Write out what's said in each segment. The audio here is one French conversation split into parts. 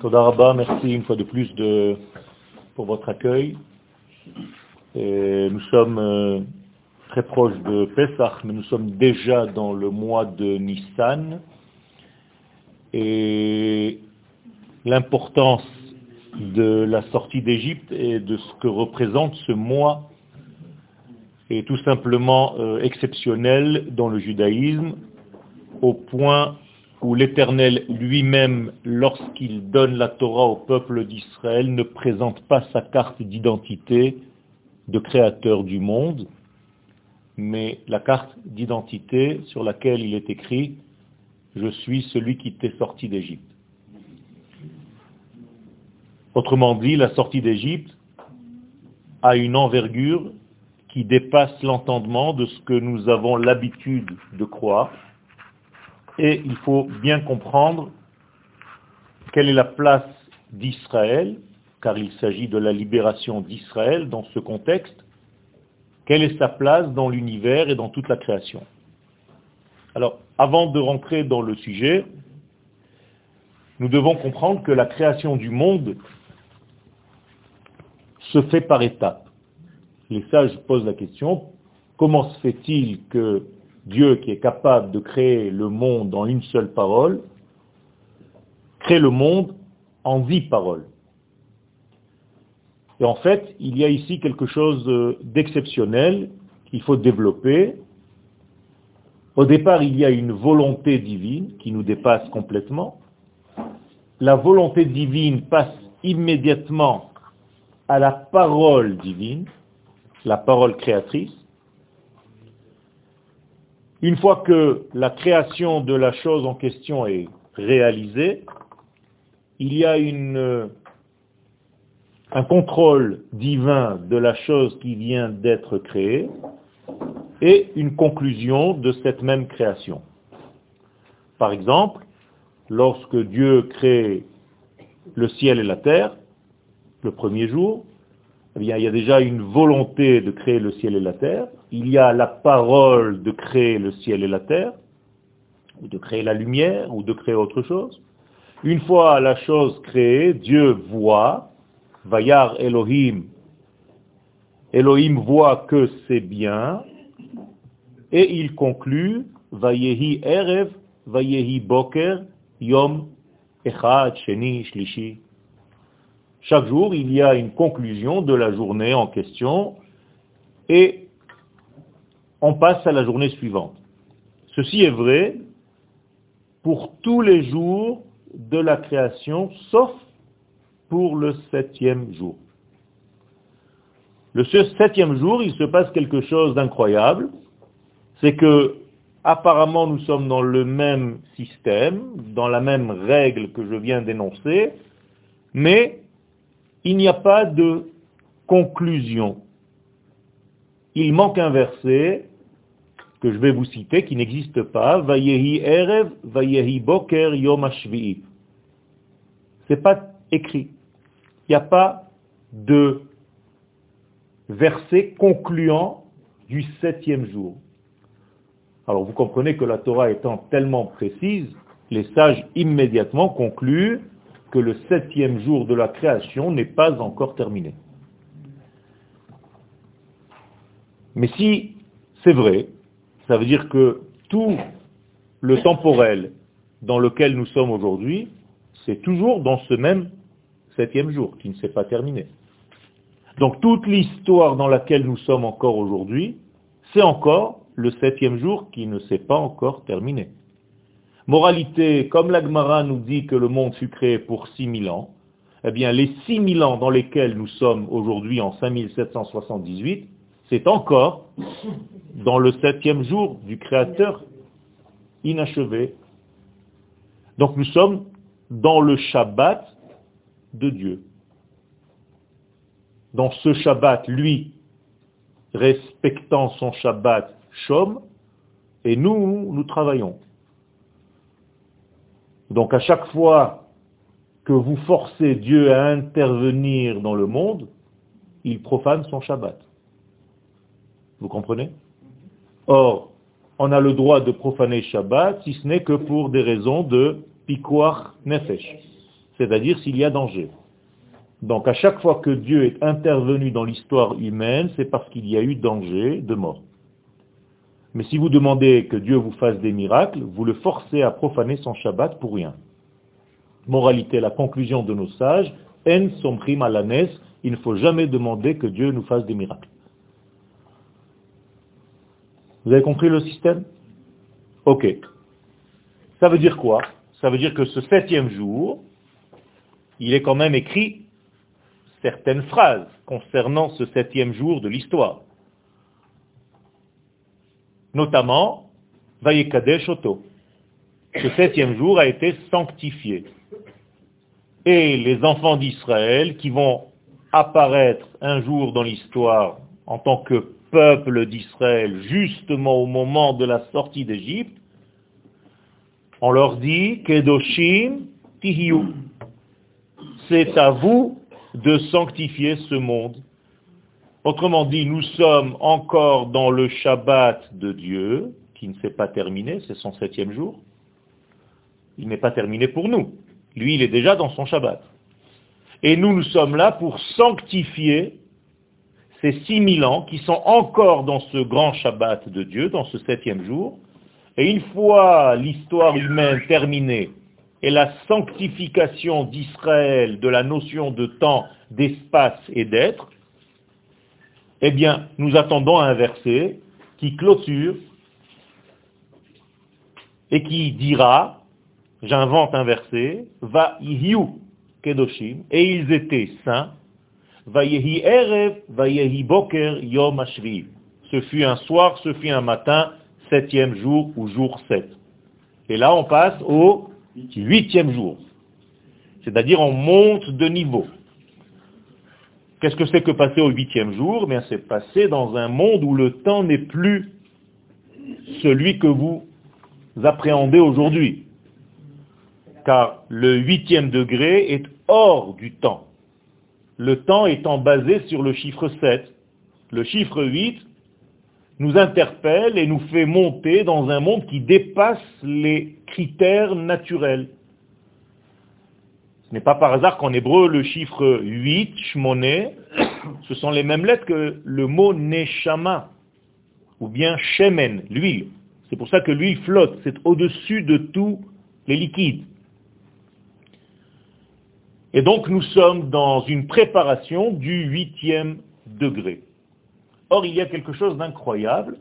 Todaraba, merci une fois de plus de, pour votre accueil. Nous sommes euh, très proches de Pesach, mais nous sommes déjà dans le mois de Nissan. Et l'importance de la sortie d'Égypte et de ce que représente ce mois est tout simplement euh, exceptionnel dans le judaïsme, au point où l'Éternel lui-même, lorsqu'il donne la Torah au peuple d'Israël, ne présente pas sa carte d'identité de créateur du monde, mais la carte d'identité sur laquelle il est écrit « Je suis celui qui t'est sorti d'Égypte ». Autrement dit, la sortie d'Égypte a une envergure qui dépasse l'entendement de ce que nous avons l'habitude de croire. Et il faut bien comprendre quelle est la place d'Israël, car il s'agit de la libération d'Israël dans ce contexte, quelle est sa place dans l'univers et dans toute la création. Alors, avant de rentrer dans le sujet, nous devons comprendre que la création du monde se fait par étapes. Les sages posent la question, comment se fait-il que Dieu, qui est capable de créer le monde en une seule parole, crée le monde en dix paroles Et en fait, il y a ici quelque chose d'exceptionnel qu'il faut développer. Au départ, il y a une volonté divine qui nous dépasse complètement. La volonté divine passe immédiatement à la parole divine, la parole créatrice, une fois que la création de la chose en question est réalisée, il y a un contrôle divin de la chose qui vient d'être créée et une conclusion de cette même création. Par exemple, lorsque Dieu crée le ciel et la terre, le premier jour, eh il y a déjà une volonté de créer le ciel et la terre, il y a la parole de créer le ciel et la terre, ou de créer la lumière, ou de créer autre chose. Une fois la chose créée, Dieu voit, Vayar Elohim, Elohim voit que c'est bien, et il conclut, Vayehi Erev, Vayehi Boker, Yom Echad, Sheni, Shlishi. Chaque jour, il y a une conclusion de la journée en question, et on passe à la journée suivante. Ceci est vrai pour tous les jours de la création, sauf pour le septième jour. Le septième jour, il se passe quelque chose d'incroyable, c'est que apparemment nous sommes dans le même système, dans la même règle que je viens d'énoncer, mais il n'y a pas de conclusion. Il manque un verset que je vais vous citer, qui n'existe pas, Vayehi Erev, Boker Yom C'est pas écrit. Il n'y a pas de verset concluant du septième jour. Alors vous comprenez que la Torah étant tellement précise, les sages immédiatement concluent que le septième jour de la création n'est pas encore terminé. Mais si c'est vrai, ça veut dire que tout le temporel dans lequel nous sommes aujourd'hui, c'est toujours dans ce même septième jour qui ne s'est pas terminé. Donc toute l'histoire dans laquelle nous sommes encore aujourd'hui, c'est encore le septième jour qui ne s'est pas encore terminé. Moralité, comme l'Agmara nous dit que le monde fut créé pour 6000 ans, eh bien les 6000 ans dans lesquels nous sommes aujourd'hui en 5778, c'est encore dans le septième jour du Créateur inachevé. Donc nous sommes dans le Shabbat de Dieu. Dans ce Shabbat, lui, respectant son Shabbat, chôme, et nous, nous travaillons. Donc à chaque fois que vous forcez Dieu à intervenir dans le monde, il profane son Shabbat. Vous comprenez? Or, on a le droit de profaner Shabbat si ce n'est que pour des raisons de pikuach nefesh, c'est-à-dire s'il y a danger. Donc à chaque fois que Dieu est intervenu dans l'histoire humaine, c'est parce qu'il y a eu danger de mort. Mais si vous demandez que Dieu vous fasse des miracles, vous le forcez à profaner son Shabbat pour rien. Moralité, la conclusion de nos sages, en somrim alanes, il ne faut jamais demander que Dieu nous fasse des miracles. Vous avez compris le système? Ok. Ça veut dire quoi? Ça veut dire que ce septième jour, il est quand même écrit certaines phrases concernant ce septième jour de l'histoire. Notamment, Vayekadesh Oto. Ce septième jour a été sanctifié. Et les enfants d'Israël qui vont apparaître un jour dans l'histoire en tant que peuple d'Israël, justement au moment de la sortie d'Égypte, on leur dit, Kedoshim Tihiyu. C'est à vous de sanctifier ce monde. Autrement dit, nous sommes encore dans le Shabbat de Dieu, qui ne s'est pas terminé, c'est son septième jour. Il n'est pas terminé pour nous. Lui, il est déjà dans son Shabbat. Et nous, nous sommes là pour sanctifier ces six mille ans qui sont encore dans ce grand Shabbat de Dieu, dans ce septième jour. Et une fois l'histoire humaine terminée et la sanctification d'Israël de la notion de temps, d'espace et d'être, eh bien, nous attendons un verset qui clôture et qui dira, j'invente un verset, va kedoshim, et ils étaient saints, va erev, va boker yom Ce fut un soir, ce fut un matin, septième jour ou jour sept. Et là, on passe au huitième jour. C'est-à-dire on monte de niveau. Qu'est-ce que c'est que passer au huitième jour? Eh C'est passer dans un monde où le temps n'est plus celui que vous appréhendez aujourd'hui. Car le huitième degré est hors du temps. Le temps étant basé sur le chiffre 7. Le chiffre 8 nous interpelle et nous fait monter dans un monde qui dépasse les critères naturels. Ce n'est pas par hasard qu'en hébreu, le chiffre 8, shmoné, ce sont les mêmes lettres que le mot neshama, ou bien shemen, l'huile. C'est pour ça que l'huile flotte, c'est au-dessus de tous les liquides. Et donc nous sommes dans une préparation du huitième degré. Or, il y a quelque chose d'incroyable,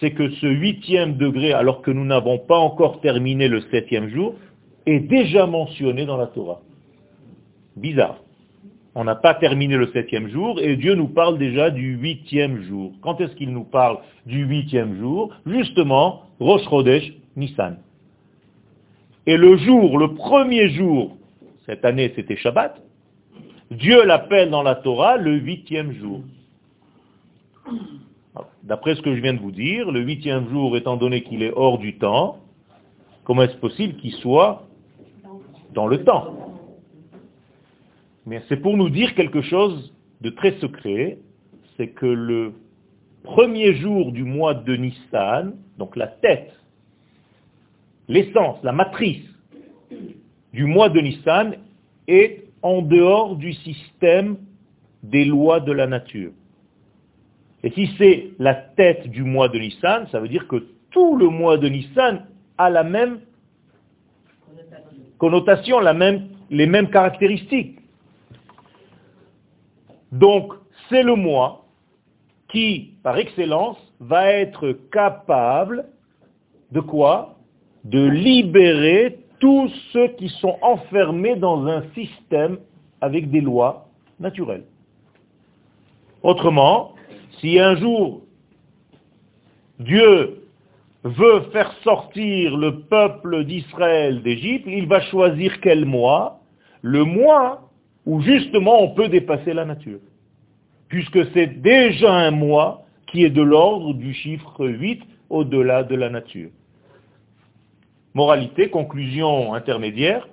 c'est que ce huitième degré, alors que nous n'avons pas encore terminé le septième jour, est déjà mentionné dans la Torah. Bizarre. On n'a pas terminé le septième jour et Dieu nous parle déjà du huitième jour. Quand est-ce qu'il nous parle du huitième jour Justement, Rosh Chodesh Nissan. Et le jour, le premier jour, cette année c'était Shabbat, Dieu l'appelle dans la Torah le huitième jour. D'après ce que je viens de vous dire, le huitième jour, étant donné qu'il est hors du temps, comment est-ce possible qu'il soit dans le temps Mais c'est pour nous dire quelque chose de très secret, c'est que le premier jour du mois de Nissan, donc la tête, l'essence, la matrice du mois de Nissan est en dehors du système des lois de la nature. Et si c'est la tête du mois de Nissan, ça veut dire que tout le mois de Nissan a la même connotation, la même, les mêmes caractéristiques. Donc, c'est le mois qui, par excellence, va être capable de quoi? De libérer tous ceux qui sont enfermés dans un système avec des lois naturelles. Autrement, si un jour Dieu veut faire sortir le peuple d'Israël d'Égypte, il va choisir quel mois? Le mois où justement on peut dépasser la nature. Puisque c'est déjà un mois qui est de l'ordre du chiffre 8 au-delà de la nature. Moralité, conclusion intermédiaire,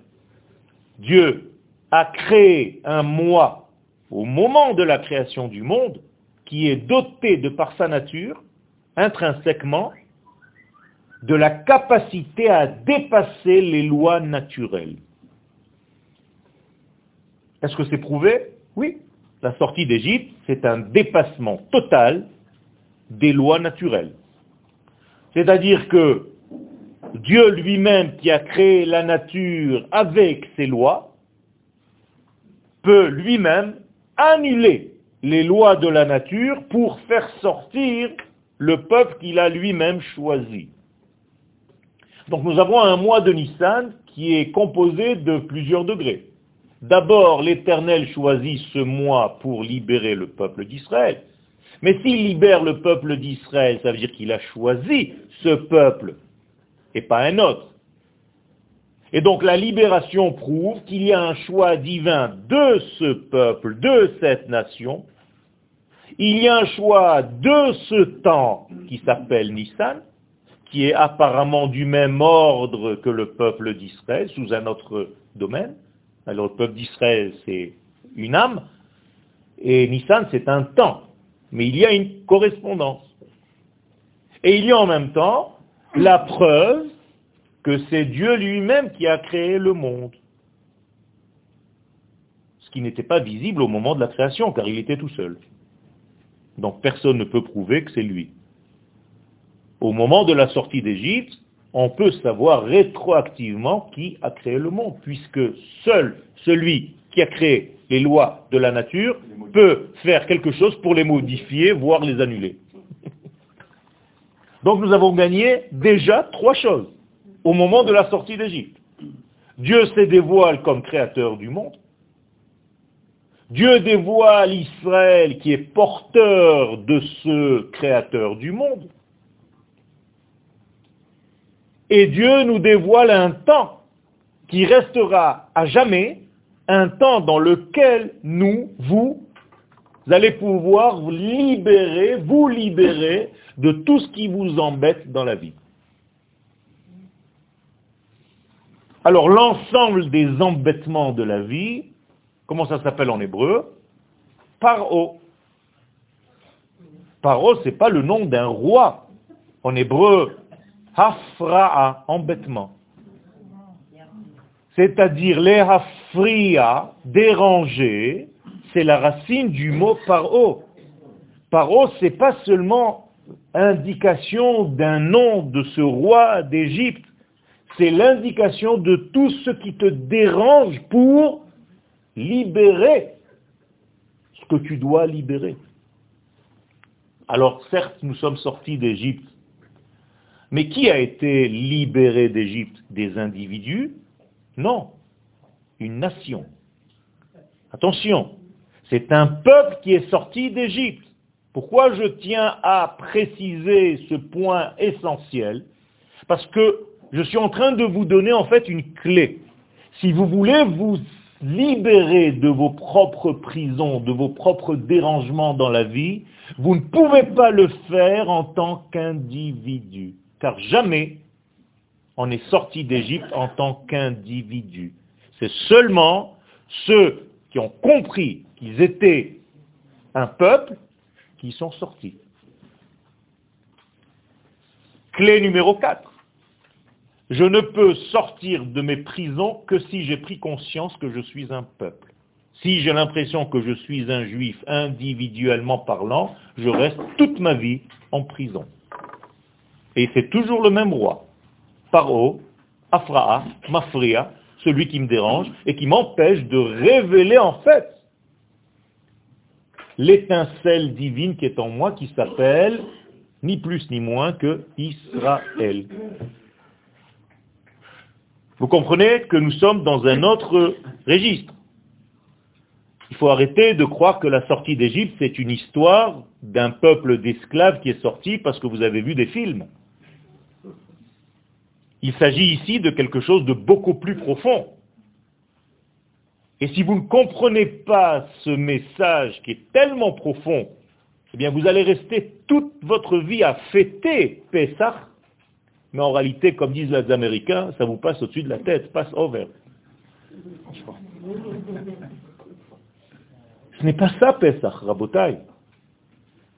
Dieu a créé un mois au moment de la création du monde qui est doté de par sa nature, intrinsèquement, de la capacité à dépasser les lois naturelles. Est-ce que c'est prouvé? Oui. La sortie d'Égypte, c'est un dépassement total des lois naturelles. C'est-à-dire que Dieu lui-même qui a créé la nature avec ses lois, peut lui-même annuler les lois de la nature pour faire sortir le peuple qu'il a lui-même choisi. Donc nous avons un mois de Nissan qui est composé de plusieurs degrés. D'abord, l'Éternel choisit ce mois pour libérer le peuple d'Israël. Mais s'il libère le peuple d'Israël, ça veut dire qu'il a choisi ce peuple et pas un autre. Et donc la libération prouve qu'il y a un choix divin de ce peuple, de cette nation. Il y a un choix de ce temps qui s'appelle Nissan, qui est apparemment du même ordre que le peuple d'Israël, sous un autre domaine. Alors le peuple d'Israël, c'est une âme, et Nissan, c'est un temps mais il y a une correspondance. Et il y a en même temps la preuve que c'est Dieu lui-même qui a créé le monde. Ce qui n'était pas visible au moment de la création, car il était tout seul. Donc personne ne peut prouver que c'est lui. Au moment de la sortie d'Égypte, on peut savoir rétroactivement qui a créé le monde, puisque seul celui qui a créé les lois de la nature peut faire quelque chose pour les modifier, voire les annuler. Donc nous avons gagné déjà trois choses au moment de la sortie d'Égypte. Dieu se dévoile comme créateur du monde. Dieu dévoile Israël qui est porteur de ce créateur du monde. Et Dieu nous dévoile un temps qui restera à jamais un temps dans lequel nous, vous, allez pouvoir vous libérer, vous libérer de tout ce qui vous embête dans la vie. Alors l'ensemble des embêtements de la vie, comment ça s'appelle en hébreu? Paro. Paro, ce n'est pas le nom d'un roi. En hébreu, hafra'a, embêtement c'est-à-dire les hafria, déranger, c'est la racine du mot paro. Paro, c'est pas seulement indication d'un nom de ce roi d'Égypte, c'est l'indication de tout ce qui te dérange pour libérer ce que tu dois libérer. Alors certes, nous sommes sortis d'Égypte, mais qui a été libéré d'Égypte? Des individus? Non, une nation. Attention, c'est un peuple qui est sorti d'Égypte. Pourquoi je tiens à préciser ce point essentiel? Parce que je suis en train de vous donner en fait une clé. Si vous voulez vous libérer de vos propres prisons, de vos propres dérangements dans la vie, vous ne pouvez pas le faire en tant qu'individu. Car jamais on est sorti d'Égypte en tant qu'individu. C'est seulement ceux qui ont compris qu'ils étaient un peuple qui sont sortis. Clé numéro 4. Je ne peux sortir de mes prisons que si j'ai pris conscience que je suis un peuple. Si j'ai l'impression que je suis un juif individuellement parlant, je reste toute ma vie en prison. Et c'est toujours le même roi. Paro, Afraa, Mafria, celui qui me dérange et qui m'empêche de révéler en fait l'étincelle divine qui est en moi, qui s'appelle ni plus ni moins que Israël. Vous comprenez que nous sommes dans un autre registre. Il faut arrêter de croire que la sortie d'Égypte, c'est une histoire d'un peuple d'esclaves qui est sorti parce que vous avez vu des films. Il s'agit ici de quelque chose de beaucoup plus profond. Et si vous ne comprenez pas ce message qui est tellement profond, eh bien vous allez rester toute votre vie à fêter Pessah, mais en réalité, comme disent les Américains, ça vous passe au-dessus de la tête, passe over. Ce n'est pas ça Pessah, Rabotai.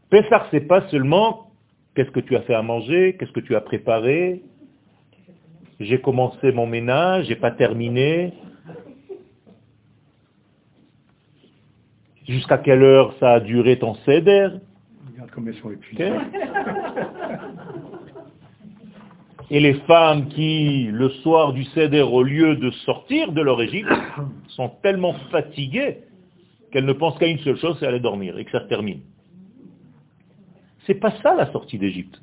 Pessah, c'est pas seulement qu'est-ce que tu as fait à manger, qu'est-ce que tu as préparé, j'ai commencé mon ménage, j'ai pas terminé. Jusqu'à quelle heure ça a duré ton céder Et les femmes qui, le soir du céder, au lieu de sortir de leur Égypte, sont tellement fatiguées qu'elles ne pensent qu'à une seule chose, c'est aller dormir, et que ça se termine. C'est pas ça la sortie d'Égypte.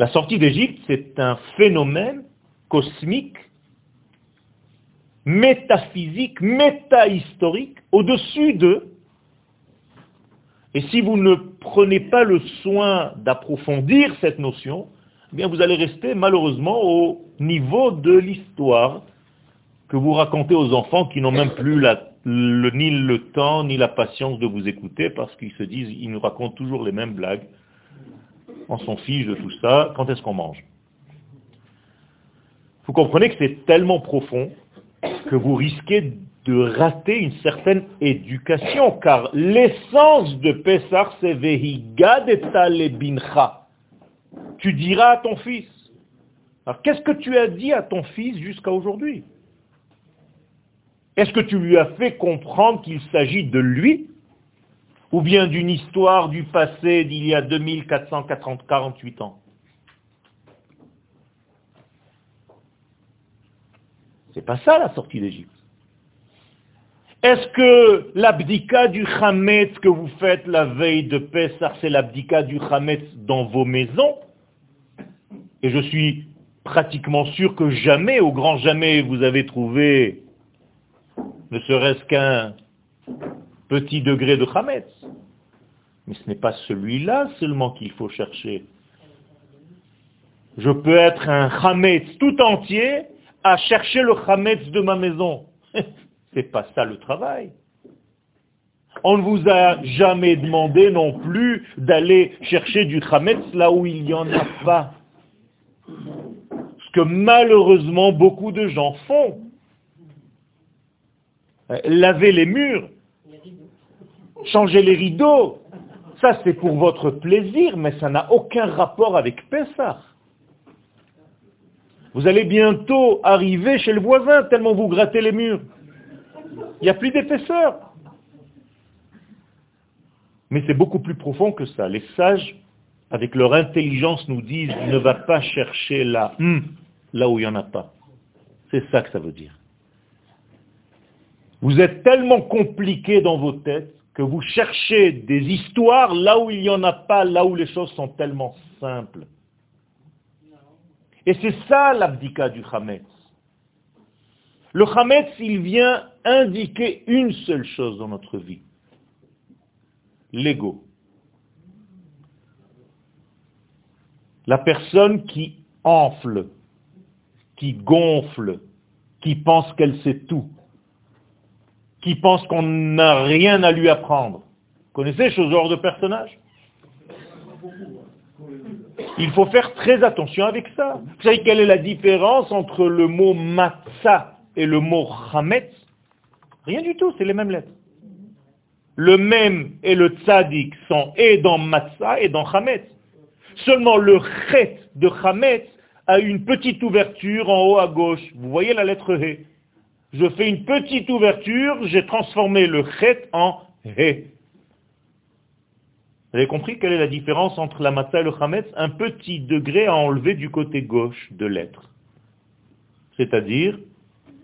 La sortie d'Égypte, c'est un phénomène cosmique, métaphysique, métahistorique, au-dessus de. Et si vous ne prenez pas le soin d'approfondir cette notion, eh vous allez rester malheureusement au niveau de l'histoire que vous racontez aux enfants qui n'ont même plus ni le temps ni la patience de vous écouter parce qu'ils se disent, ils nous racontent toujours les mêmes blagues on s'en fiche de tout ça, quand est-ce qu'on mange? Vous comprenez que c'est tellement profond que vous risquez de rater une certaine éducation, car l'essence de Pessah, c'est bincha. Tu diras à ton fils. Alors qu'est-ce que tu as dit à ton fils jusqu'à aujourd'hui? Est-ce que tu lui as fait comprendre qu'il s'agit de lui? Ou bien d'une histoire du passé d'il y a 2448 ans. C'est pas ça la sortie d'Égypte. Est-ce que l'abdika du Hametz que vous faites la veille de Pessah, c'est l'abdika du Hametz dans vos maisons? Et je suis pratiquement sûr que jamais, au grand jamais, vous avez trouvé ne serait-ce qu'un petit degré de Hametz. Mais ce n'est pas celui-là seulement qu'il faut chercher. Je peux être un Hametz tout entier à chercher le Hametz de ma maison. C'est pas ça le travail. On ne vous a jamais demandé non plus d'aller chercher du Hametz là où il n'y en a pas. Ce que malheureusement beaucoup de gens font. Laver les murs, changer les rideaux. Ça, c'est pour votre plaisir, mais ça n'a aucun rapport avec Pessah. Vous allez bientôt arriver chez le voisin tellement vous grattez les murs. Il n'y a plus d'épaisseur. Mais c'est beaucoup plus profond que ça. Les sages, avec leur intelligence, nous disent ne va pas chercher là, hmm, là où il n'y en a pas. C'est ça que ça veut dire. Vous êtes tellement compliqué dans vos têtes que vous cherchez des histoires là où il n'y en a pas, là où les choses sont tellement simples. Et c'est ça l'abdika du Hametz. Le Hametz, il vient indiquer une seule chose dans notre vie. L'ego. La personne qui enfle, qui gonfle, qui pense qu'elle sait tout qui pense qu'on n'a rien à lui apprendre. Vous connaissez ce genre de personnage? Il faut faire très attention avec ça. Vous savez quelle est la différence entre le mot matzah et le mot chametz Rien du tout, c'est les mêmes lettres. Le même et le tzadik sont et dans matzah et dans chametz. Seulement le chet de chametz a une petite ouverture en haut à gauche. Vous voyez la lettre he je fais une petite ouverture, j'ai transformé le chet en he. Vous avez compris quelle est la différence entre la matzah et le chametz? Un petit degré à enlever du côté gauche de l'être. C'est-à-dire,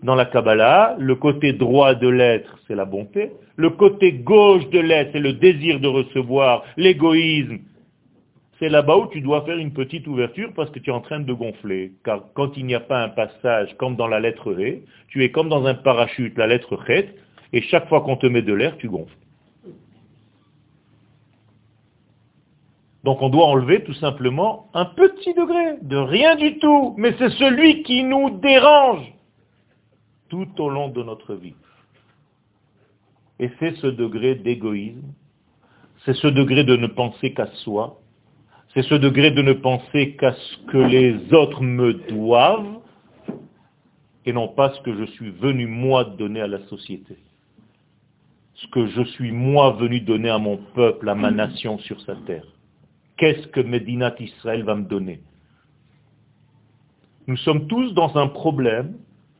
dans la Kabbalah, le côté droit de l'être, c'est la bonté. Le côté gauche de l'être, c'est le désir de recevoir, l'égoïsme, c'est là-bas où tu dois faire une petite ouverture parce que tu es en train de gonfler. Car quand il n'y a pas un passage comme dans la lettre Ré, tu es comme dans un parachute, la lettre Chet, et chaque fois qu'on te met de l'air, tu gonfles. Donc on doit enlever tout simplement un petit degré de rien du tout, mais c'est celui qui nous dérange tout au long de notre vie. Et c'est ce degré d'égoïsme, c'est ce degré de ne penser qu'à soi, c'est ce degré de ne penser qu'à ce que les autres me doivent et non pas ce que je suis venu moi donner à la société. Ce que je suis moi venu donner à mon peuple, à ma nation sur sa terre. Qu'est-ce que Medinat Israël va me donner? Nous sommes tous dans un problème,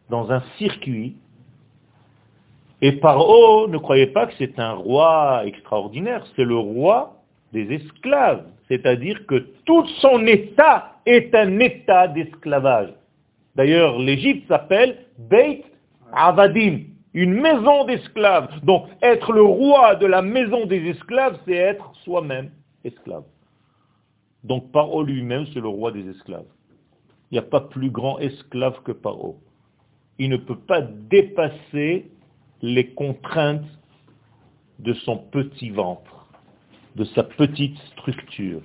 dans un circuit. Et Paro, ne croyez pas que c'est un roi extraordinaire, c'est le roi des esclaves. C'est-à-dire que tout son état est un état d'esclavage. D'ailleurs, l'Égypte s'appelle Beit Avadim, une maison d'esclaves. Donc, être le roi de la maison des esclaves, c'est être soi-même esclave. Donc, Paro lui-même, c'est le roi des esclaves. Il n'y a pas plus grand esclave que Paro. Il ne peut pas dépasser les contraintes de son petit ventre, de sa petite structure.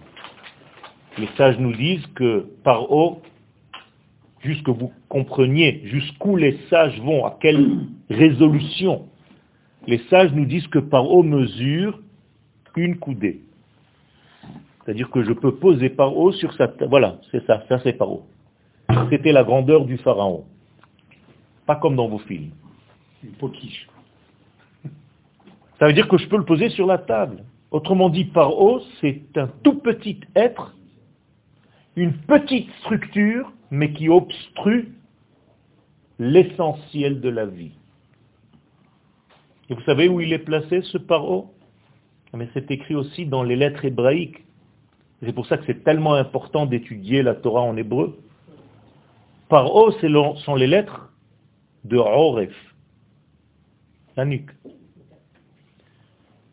Les sages nous disent que Paro, jusque vous compreniez jusqu'où les sages vont, à quelle résolution, les sages nous disent que Paro mesure une coudée. C'est-à-dire que je peux poser Paro sur sa tête. Voilà, c'est ça, ça c'est Paro. C'était la grandeur du pharaon. Pas comme dans vos films. Une poquiche. Ça veut dire que je peux le poser sur la table. Autrement dit, Paro, c'est un tout petit être, une petite structure, mais qui obstrue l'essentiel de la vie. Et vous savez où il est placé, ce Paro Mais c'est écrit aussi dans les lettres hébraïques. C'est pour ça que c'est tellement important d'étudier la Torah en hébreu. Paro, ce sont les lettres de Oref, la nuque.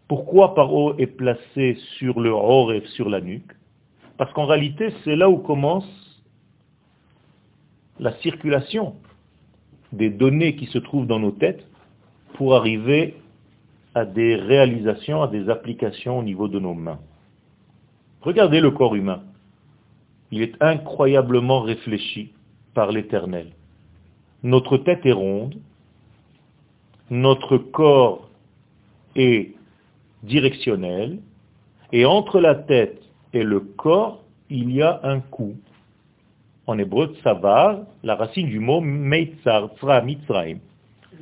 Pourquoi Paro est placé sur le Oref, sur la nuque? Parce qu'en réalité, c'est là où commence la circulation des données qui se trouvent dans nos têtes pour arriver à des réalisations, à des applications au niveau de nos mains. Regardez le corps humain. Il est incroyablement réfléchi par l'éternel. Notre tête est ronde, notre corps est directionnel, et entre la tête et le corps, il y a un cou. En hébreu, tsavar, la racine du mot meitzar, tsra, mitzraim.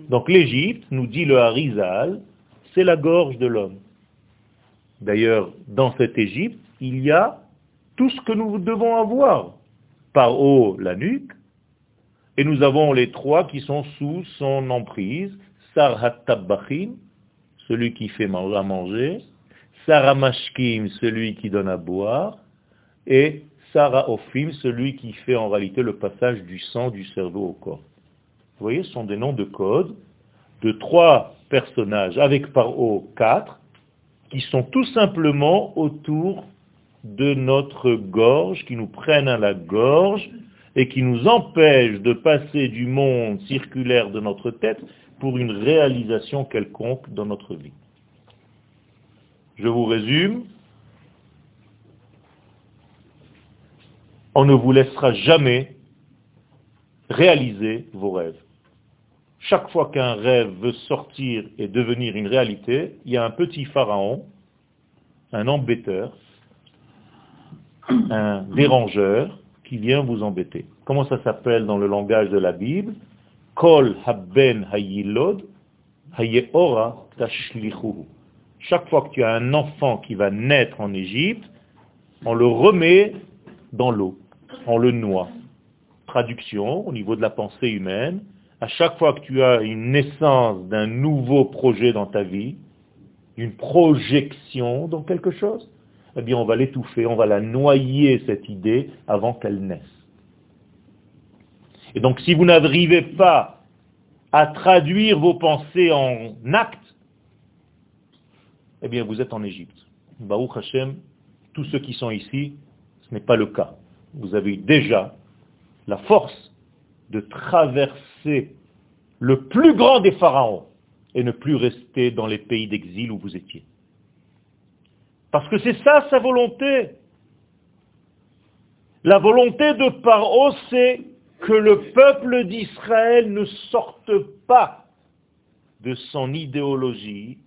Donc l'Égypte, nous dit le Harizal, c'est la gorge de l'homme. D'ailleurs, dans cette Égypte, il y a tout ce que nous devons avoir. Par haut, la nuque, et nous avons les trois qui sont sous son emprise. Sarhatabachim, celui qui fait à manger. Saramashkim, celui qui donne à boire. Et Saraofim, celui qui fait en réalité le passage du sang du cerveau au corps. Vous voyez, ce sont des noms de code de trois personnages, avec par haut quatre, qui sont tout simplement autour de notre gorge, qui nous prennent à la gorge et qui nous empêchent de passer du monde circulaire de notre tête pour une réalisation quelconque dans notre vie. Je vous résume. On ne vous laissera jamais réaliser vos rêves. Chaque fois qu'un rêve veut sortir et devenir une réalité, il y a un petit pharaon, un embêteur, un dérangeur qui vient vous embêter. Comment ça s'appelle dans le langage de la Bible? Kol haben hayilod hayeora tashlichuhu. Chaque fois que tu as un enfant qui va naître en Égypte, on le remet dans l'eau, on le noie. Traduction au niveau de la pensée humaine, à chaque fois que tu as une naissance d'un nouveau projet dans ta vie, une projection dans quelque chose, eh bien on va l'étouffer, on va la noyer, cette idée, avant qu'elle naisse. Et donc si vous n'arrivez pas à traduire vos pensées en actes, eh bien vous êtes en Égypte. Baruch Hashem, tous ceux qui sont ici, ce n'est pas le cas. Vous avez déjà la force de traverser le plus grand des pharaons et ne plus rester dans les pays d'exil où vous étiez. Parce que c'est ça sa volonté. La volonté de Paro, c'est que le peuple d'Israël ne sorte pas de son idéologie,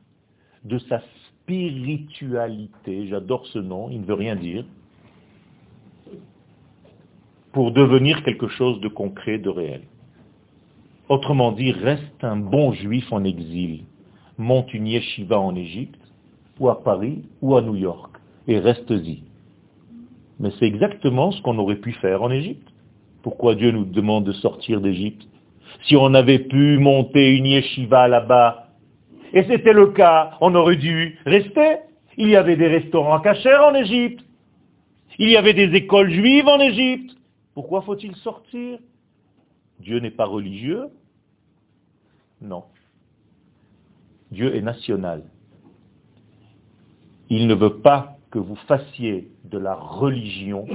de sa spiritualité, j'adore ce nom, il ne veut rien dire, pour devenir quelque chose de concret, de réel. Autrement dit, reste un bon juif en exil, monte une yeshiva en Égypte, ou à Paris, ou à New York, et reste-y. Mais c'est exactement ce qu'on aurait pu faire en Égypte. Pourquoi Dieu nous demande de sortir d'Égypte Si on avait pu monter une yeshiva là-bas, et c'était le cas, on aurait dû rester. Il y avait des restaurants cachers en Égypte. Il y avait des écoles juives en Égypte. Pourquoi faut-il sortir? Dieu n'est pas religieux Non. Dieu est national. Il ne veut pas que vous fassiez de la religion,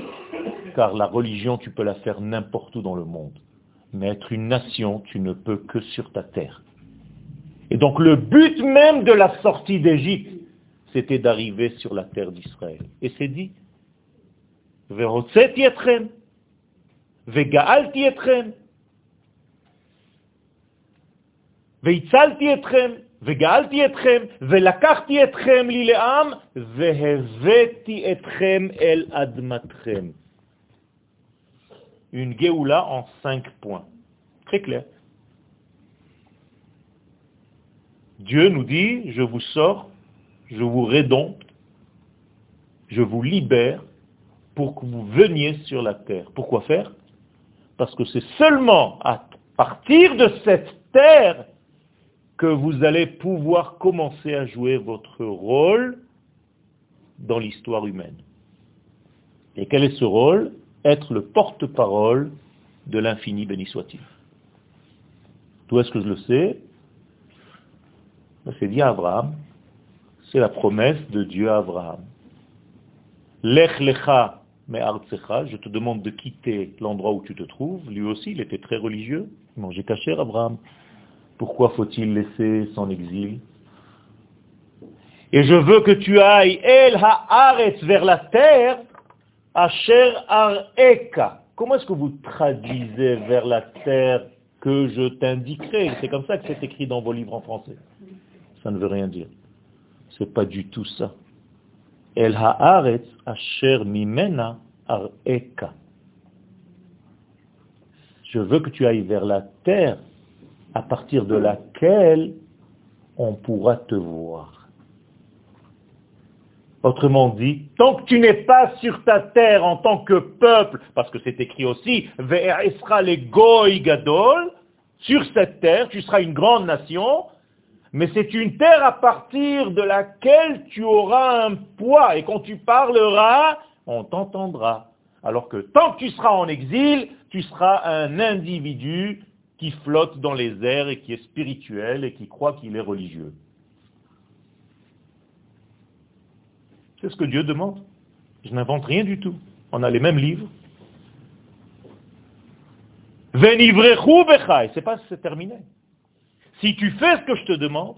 car la religion, tu peux la faire n'importe où dans le monde. Mais être une nation, tu ne peux que sur ta terre. Et donc le but même de la sortie d'Égypte, c'était d'arriver sur la terre d'Israël. Et c'est dit, Veitzalti etrem, וגאלתי אתכם, ולקחתי אתכם לי לעם, והבאתי אתכם אל אדמתכם. Une Géoula en cinq points. Très clair. Dieu nous dit, je vous sors, je vous rédompe, je vous libère pour que vous veniez sur la terre. Pourquoi faire Parce que c'est seulement à partir de cette terre que vous allez pouvoir commencer à jouer votre rôle dans l'histoire humaine. Et quel est ce rôle? Être le porte-parole de l'infini béni soit-il. D'où est-ce que je le sais? Ben, C'est dit à Abraham. C'est la promesse de Dieu à Abraham. Lech lecha je te demande de quitter l'endroit où tu te trouves. Lui aussi, il était très religieux. Il mangeait caché, Abraham. Pourquoi faut-il laisser son exil? Et je veux que tu ailles El Haaretz vers la terre, Asher Areka. Comment est-ce que vous traduisez vers la terre que je t'indiquerai? C'est comme ça que c'est écrit dans vos livres en français. Ça ne veut rien dire. C'est pas du tout ça. El Haaretz Asher Mimena Areka. Je veux que tu ailles vers la terre à partir de laquelle on pourra te voir. Autrement dit, tant que tu n'es pas sur ta terre en tant que peuple, parce que c'est écrit aussi, Gadol, sur cette terre, tu seras une grande nation, mais c'est une terre à partir de laquelle tu auras un poids, et quand tu parleras, on t'entendra. Alors que tant que tu seras en exil, tu seras un individu qui flotte dans les airs et qui est spirituel et qui croit qu'il est religieux. C'est ce que Dieu demande. Je n'invente rien du tout. On a les mêmes livres. C'est pas c'est terminé. Si tu fais ce que je te demande,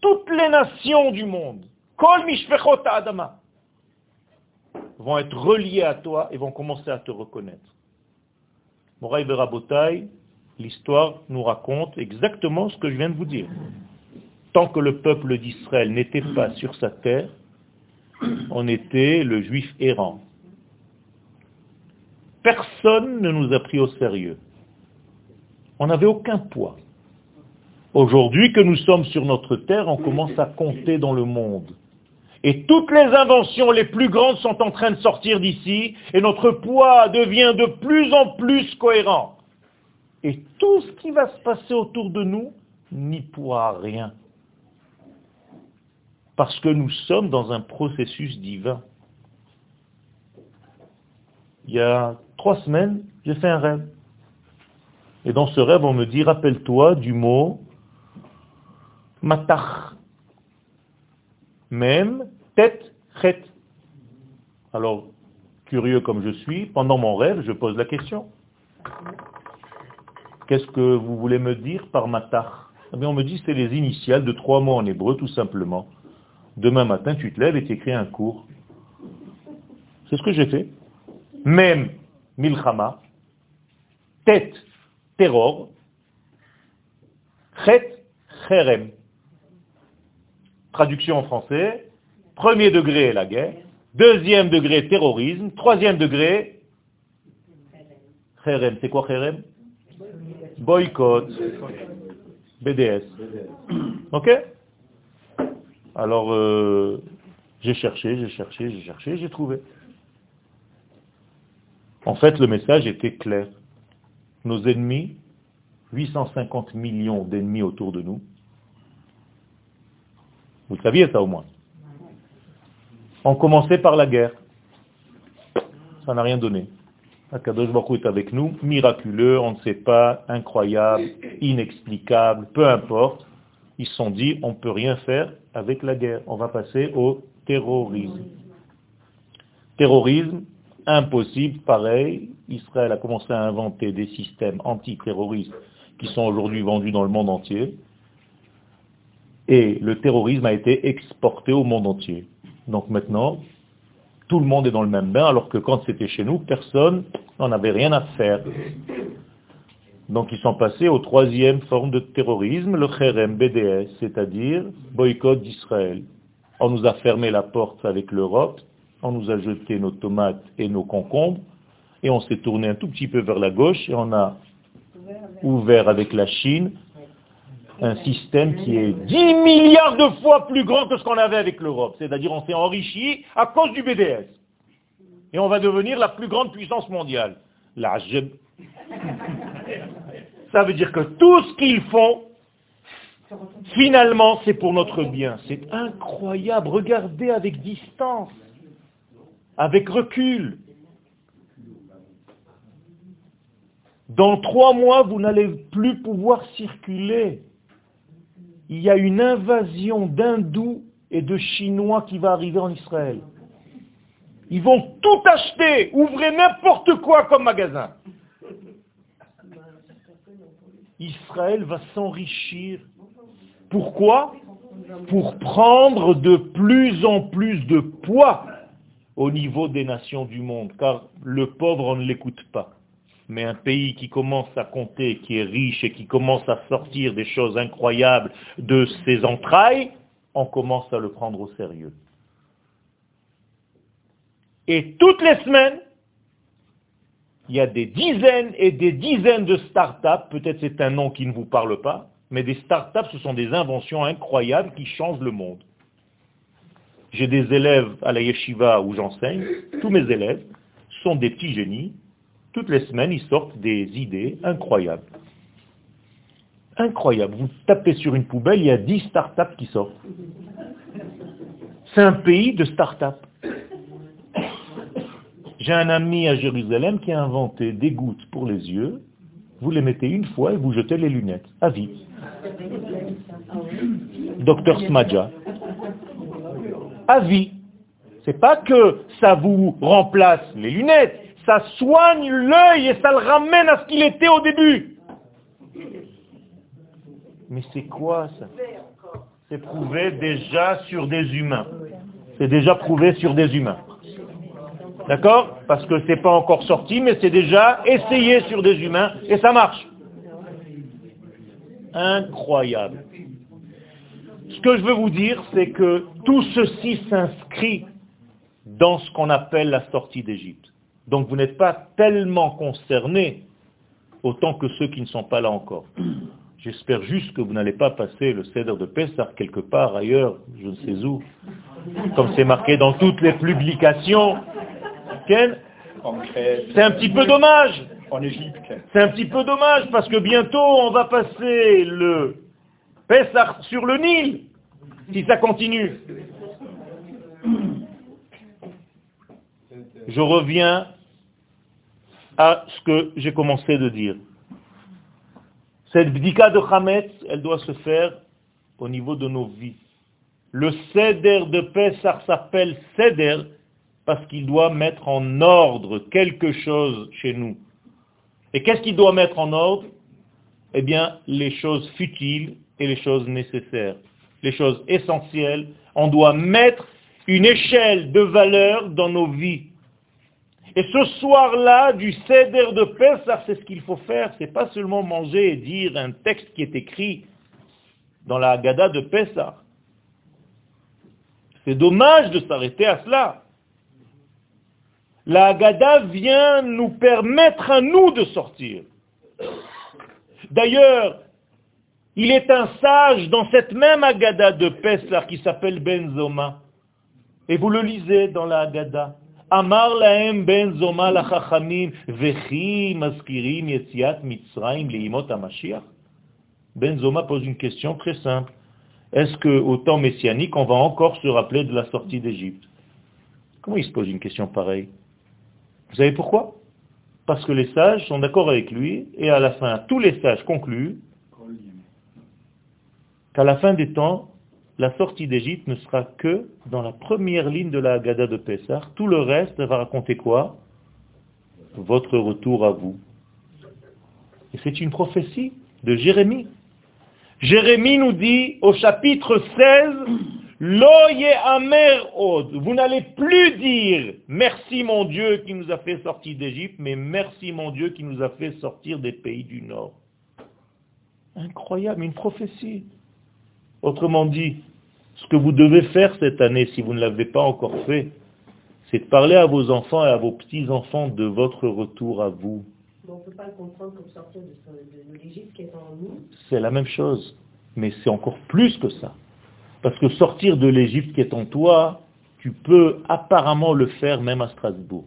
toutes les nations du monde, kol adama, vont être reliées à toi et vont commencer à te reconnaître. Moraï l'histoire nous raconte exactement ce que je viens de vous dire. Tant que le peuple d'Israël n'était pas sur sa terre, on était le juif errant. Personne ne nous a pris au sérieux. On n'avait aucun poids. Aujourd'hui que nous sommes sur notre terre, on commence à compter dans le monde. Et toutes les inventions les plus grandes sont en train de sortir d'ici, et notre poids devient de plus en plus cohérent. Et tout ce qui va se passer autour de nous n'y pourra rien. Parce que nous sommes dans un processus divin. Il y a trois semaines, j'ai fait un rêve. Et dans ce rêve, on me dit, rappelle-toi du mot matach. Même, tête, chet. Alors, curieux comme je suis, pendant mon rêve, je pose la question. Qu'est-ce que vous voulez me dire par matar eh On me dit c'est les initiales de trois mots en hébreu, tout simplement. Demain matin, tu te lèves et tu écris un cours. C'est ce que j'ai fait. Même milchama, tête, terror, chet, cherem. Traduction en français, premier degré la guerre, deuxième degré terrorisme, troisième degré cherem. C'est quoi cherem? Boycott, BDS. Ok? Alors, euh, j'ai cherché, j'ai cherché, j'ai cherché, j'ai trouvé. En fait, le message était clair. Nos ennemis, 850 millions d'ennemis autour de nous, vous saviez ça au moins, ont commencé par la guerre. Ça n'a rien donné. Akadosh Baruch est avec nous, miraculeux, on ne sait pas, incroyable, inexplicable, peu importe. Ils se sont dit, on ne peut rien faire avec la guerre. On va passer au terrorisme. Terrorisme, impossible, pareil. Israël a commencé à inventer des systèmes antiterroristes qui sont aujourd'hui vendus dans le monde entier. Et le terrorisme a été exporté au monde entier. Donc maintenant, tout le monde est dans le même bain, alors que quand c'était chez nous, personne n'en avait rien à faire. Donc ils sont passés aux troisième forme de terrorisme, le Kherem BDS, c'est-à-dire boycott d'Israël. On nous a fermé la porte avec l'Europe, on nous a jeté nos tomates et nos concombres, et on s'est tourné un tout petit peu vers la gauche, et on a ouvert avec la Chine un système qui est 10 milliards de fois plus grand que ce qu'on avait avec l'Europe. C'est-à-dire on s'est enrichi à cause du BDS. Et on va devenir la plus grande puissance mondiale. Ça veut dire que tout ce qu'ils font, finalement, c'est pour notre bien. C'est incroyable. Regardez avec distance, avec recul. Dans trois mois, vous n'allez plus pouvoir circuler il y a une invasion d'hindous et de chinois qui va arriver en Israël. Ils vont tout acheter, ouvrez n'importe quoi comme magasin. Israël va s'enrichir. Pourquoi? Pour prendre de plus en plus de poids au niveau des nations du monde, car le pauvre, on ne l'écoute pas. Mais un pays qui commence à compter, qui est riche et qui commence à sortir des choses incroyables de ses entrailles, on commence à le prendre au sérieux. Et toutes les semaines, il y a des dizaines et des dizaines de start-up, peut-être c'est un nom qui ne vous parle pas, mais des start-up, ce sont des inventions incroyables qui changent le monde. J'ai des élèves à la yeshiva où j'enseigne, tous mes élèves sont des petits génies toutes les semaines, ils sortent des idées incroyables. Incroyable. Vous tapez sur une poubelle, il y a 10 start-up qui sortent. C'est un pays de start-up. J'ai un ami à Jérusalem qui a inventé des gouttes pour les yeux. Vous les mettez une fois et vous jetez les lunettes. À vie. Docteur Smadja. À vie. C'est pas que ça vous remplace les lunettes ça soigne l'œil et ça le ramène à ce qu'il était au début. Mais c'est quoi ça? C'est prouvé déjà sur des humains. C'est déjà prouvé sur des humains. D'accord? Parce que c'est pas encore sorti, mais c'est déjà essayé sur des humains et ça marche. Incroyable. Ce que je veux vous dire, c'est que tout ceci s'inscrit dans ce qu'on appelle la sortie d'Égypte. Donc vous n'êtes pas tellement concernés autant que ceux qui ne sont pas là encore. J'espère juste que vous n'allez pas passer le cèdre de Pessah quelque part ailleurs, je ne sais où, comme c'est marqué dans toutes les publications. C'est un petit peu dommage. En Égypte. C'est un petit peu dommage parce que bientôt on va passer le Pessah sur le Nil, si ça continue. Je reviens à ce que j'ai commencé de dire. Cette bdika de Hametz, elle doit se faire au niveau de nos vies. Le céder de Pessah s'appelle céder parce qu'il doit mettre en ordre quelque chose chez nous. Et qu'est-ce qu'il doit mettre en ordre? Eh bien, les choses futiles et les choses nécessaires. Les choses essentielles. On doit mettre une échelle de valeur dans nos vies. Et ce soir-là, du céder de Pessah, c'est ce qu'il faut faire. C'est pas seulement manger et dire un texte qui est écrit dans la Haggadah de Pessah. C'est dommage de s'arrêter à cela. La Haggadah vient nous permettre à nous de sortir. D'ailleurs, il est un sage dans cette même Haggadah de Pessah qui s'appelle Benzoma. Et vous le lisez dans la Haggadah. Amar laem ben zoma lachachamim vechi maskirim yetziat mitzrayim leimot hamashiach Ben Zoma pose une question très simple. Est-ce qu'au temps messianique, on va encore se rappeler de la sortie d'Égypte? Comment il se pose une question pareille? Vous savez pourquoi? Parce que les sages sont d'accord avec lui, et à la fin, tous les sages concluent qu'à la fin des temps, la sortie d'Égypte ne sera que dans la première ligne de la Haggadah de Pessah. Tout le reste va raconter quoi? Votre retour à vous. Et c'est une prophétie de Jérémie. Jérémie nous dit au chapitre 16, Loye amer od. Vous n'allez plus dire merci mon Dieu qui nous a fait sortir d'Égypte, mais merci mon Dieu qui nous a fait sortir des pays du Nord. Incroyable, une prophétie. Autrement dit, ce que vous devez faire cette année, si vous ne l'avez pas encore fait, c'est de parler à vos enfants et à vos petits-enfants de votre retour à vous on ne peut pas le comprendre comme sortir de, l'Égypte qui est en nous. C'est la même chose, mais c'est encore plus que ça. Parce que sortir de l'Égypte qui est en toi, tu peux apparemment le faire même à Strasbourg.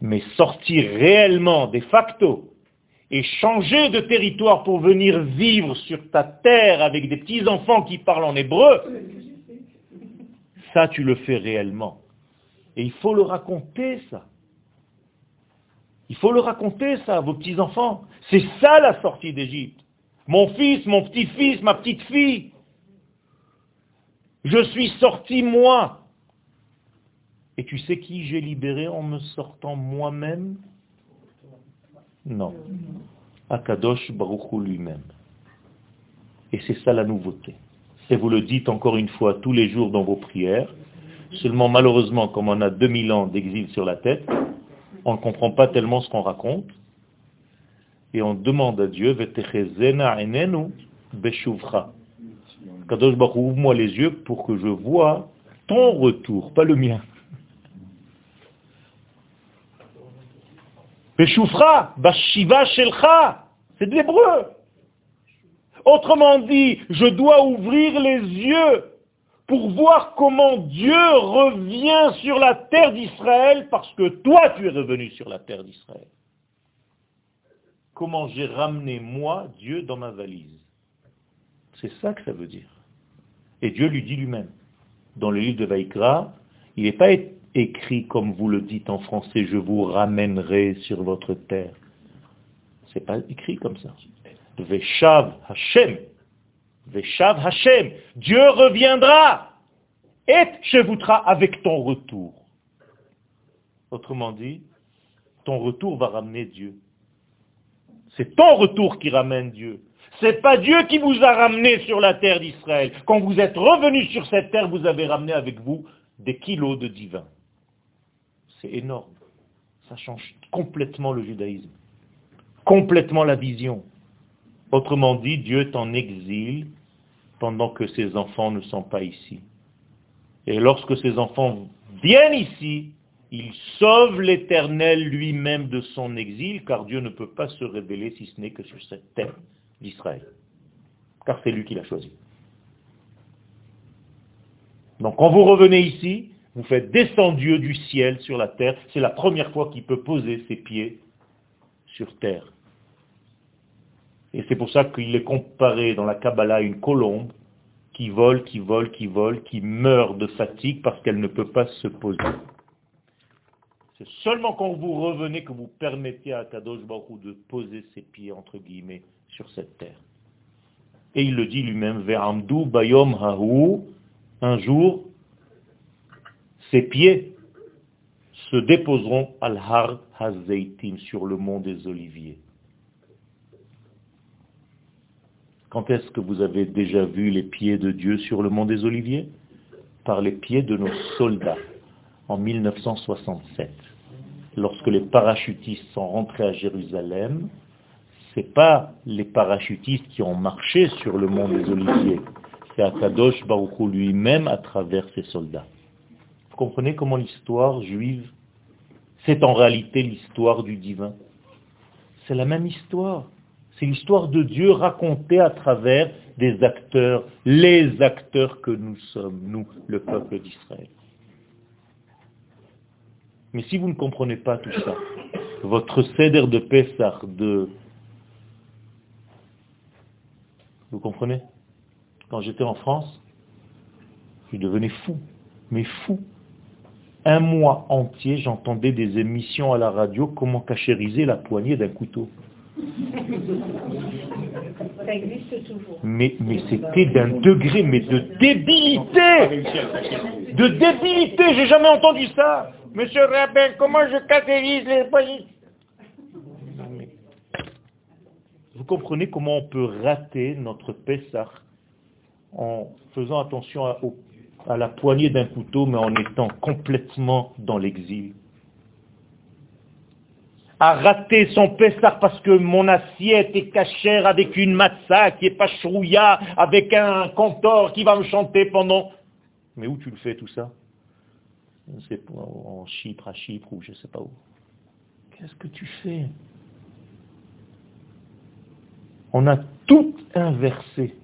Mais sortir réellement, de facto, et changer de territoire pour venir vivre sur ta terre avec des petits-enfants qui parlent en hébreu, ça tu le fais réellement. Et il faut le raconter ça. Il faut le raconter ça à vos petits-enfants. C'est ça la sortie d'Égypte. Mon fils, mon petit-fils, ma petite-fille. Je suis sorti moi. Et tu sais qui j'ai libéré en me sortant moi-même? Non. Akadosh Baruchou lui-même. Et c'est ça la nouveauté. Et vous le dites encore une fois tous les jours dans vos prières. Seulement malheureusement, comme on a 2000 ans d'exil sur la tête, on ne comprend pas tellement ce qu'on raconte, et on demande à Dieu, Kadosh Baruch ouvre-moi les yeux pour que je vois ton retour, pas le mien. Beshuvra, Bashiva Shelcha, c'est de l'hébreu. Autrement dit, je dois ouvrir les yeux pour voir comment Dieu revient sur la terre d'Israël parce que toi tu es revenu sur la terre d'Israël. Comment j'ai ramené moi, Dieu, dans ma valise. C'est ça que ça veut dire. Et Dieu lui dit lui-même. Dans le livre de Vaikra, il n'est pas écrit comme vous le dites en français, je vous ramènerai sur votre terre. C'est pas écrit comme ça. Veshav Hashem, Veshav Hashem. Dieu reviendra. Et chevoutra avec ton retour. Autrement dit, ton retour va ramener Dieu. C'est ton retour qui ramène Dieu. C'est pas Dieu qui vous a ramené sur la terre d'Israël. Quand vous êtes revenu sur cette terre, vous avez ramené avec vous des kilos de divin. C'est énorme. Ça change complètement le judaïsme. Complètement la vision. Autrement dit, Dieu est en exil pendant que ses enfants ne sont pas ici. Et lorsque ses enfants viennent ici, il sauve l'Éternel lui-même de son exil, car Dieu ne peut pas se révéler si ce n'est que sur cette terre d'Israël. Car c'est lui qui l'a choisi. Donc quand vous revenez ici, vous faites descendre Dieu du ciel sur la terre. C'est la première fois qu'il peut poser ses pieds sur terre. Et c'est pour ça qu'il est comparé dans la Kabbalah à une colombe qui vole, qui vole, qui vole, qui meurt de fatigue parce qu'elle ne peut pas se poser. C'est seulement quand vous revenez que vous permettez à Kadosh Baruch de poser ses pieds, entre guillemets, sur cette terre. Et il le dit lui-même, Ve'amdu bayom hahu, un jour, ses pieds se déposeront al har hazeitim, sur le mont des oliviers. Quand est-ce que vous avez déjà vu les pieds de Dieu sur le mont des Oliviers? Par les pieds de nos soldats, en 1967. Lorsque les parachutistes sont rentrés à Jérusalem, ce n'est pas les parachutistes qui ont marché sur le mont des Oliviers, c'est Akadosh Baruchou lui-même à travers ses soldats. Comprenez comment l'histoire juive, c'est en réalité l'histoire du divin C'est la même histoire. C'est l'histoire de Dieu racontée à travers des acteurs, les acteurs que nous sommes, nous, le peuple d'Israël. Mais si vous ne comprenez pas tout ça, votre céder de Pessah de... Vous comprenez? Quand j'étais en France, je devenais fou, mais fou. Un mois entier, j'entendais des émissions à la radio comment cachériser la poignée d'un couteau. Ça existe toujours. Mais, mais c'était d'un degré, mais de débilité De débilité, j'ai jamais entendu ça Monsieur Rabin, comment je catérise les poignées Vous comprenez comment on peut rater notre Pessah en faisant attention à, à la poignée d'un couteau, mais en étant complètement dans l'exil à rater son Pessah parce que mon assiette est cachère avec une matzah qui est pas chrouilla, avec un cantor qui va me chanter pendant... Mais où tu le fais tout ça? C'est en Chypre, à Chypre ou je ne sais pas où. Qu'est-ce que tu fais? On a tout inversé.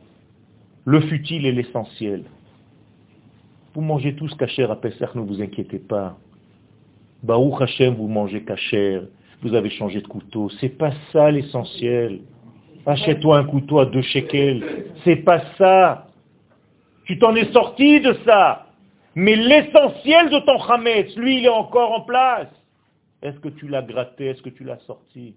Le futile et l'essentiel. Vous mangez tous cachère à Pessah, ne vous inquiétez pas. Baruch Hashem, vous mangez cachère vous avez changé de couteau. C'est pas ça l'essentiel. Achète-toi un couteau à deux shekels. C'est pas ça. Tu t'en es sorti de ça. Mais l'essentiel de ton chametz, lui, il est encore en place. Est-ce que tu l'as gratté? Est-ce que tu l'as sorti?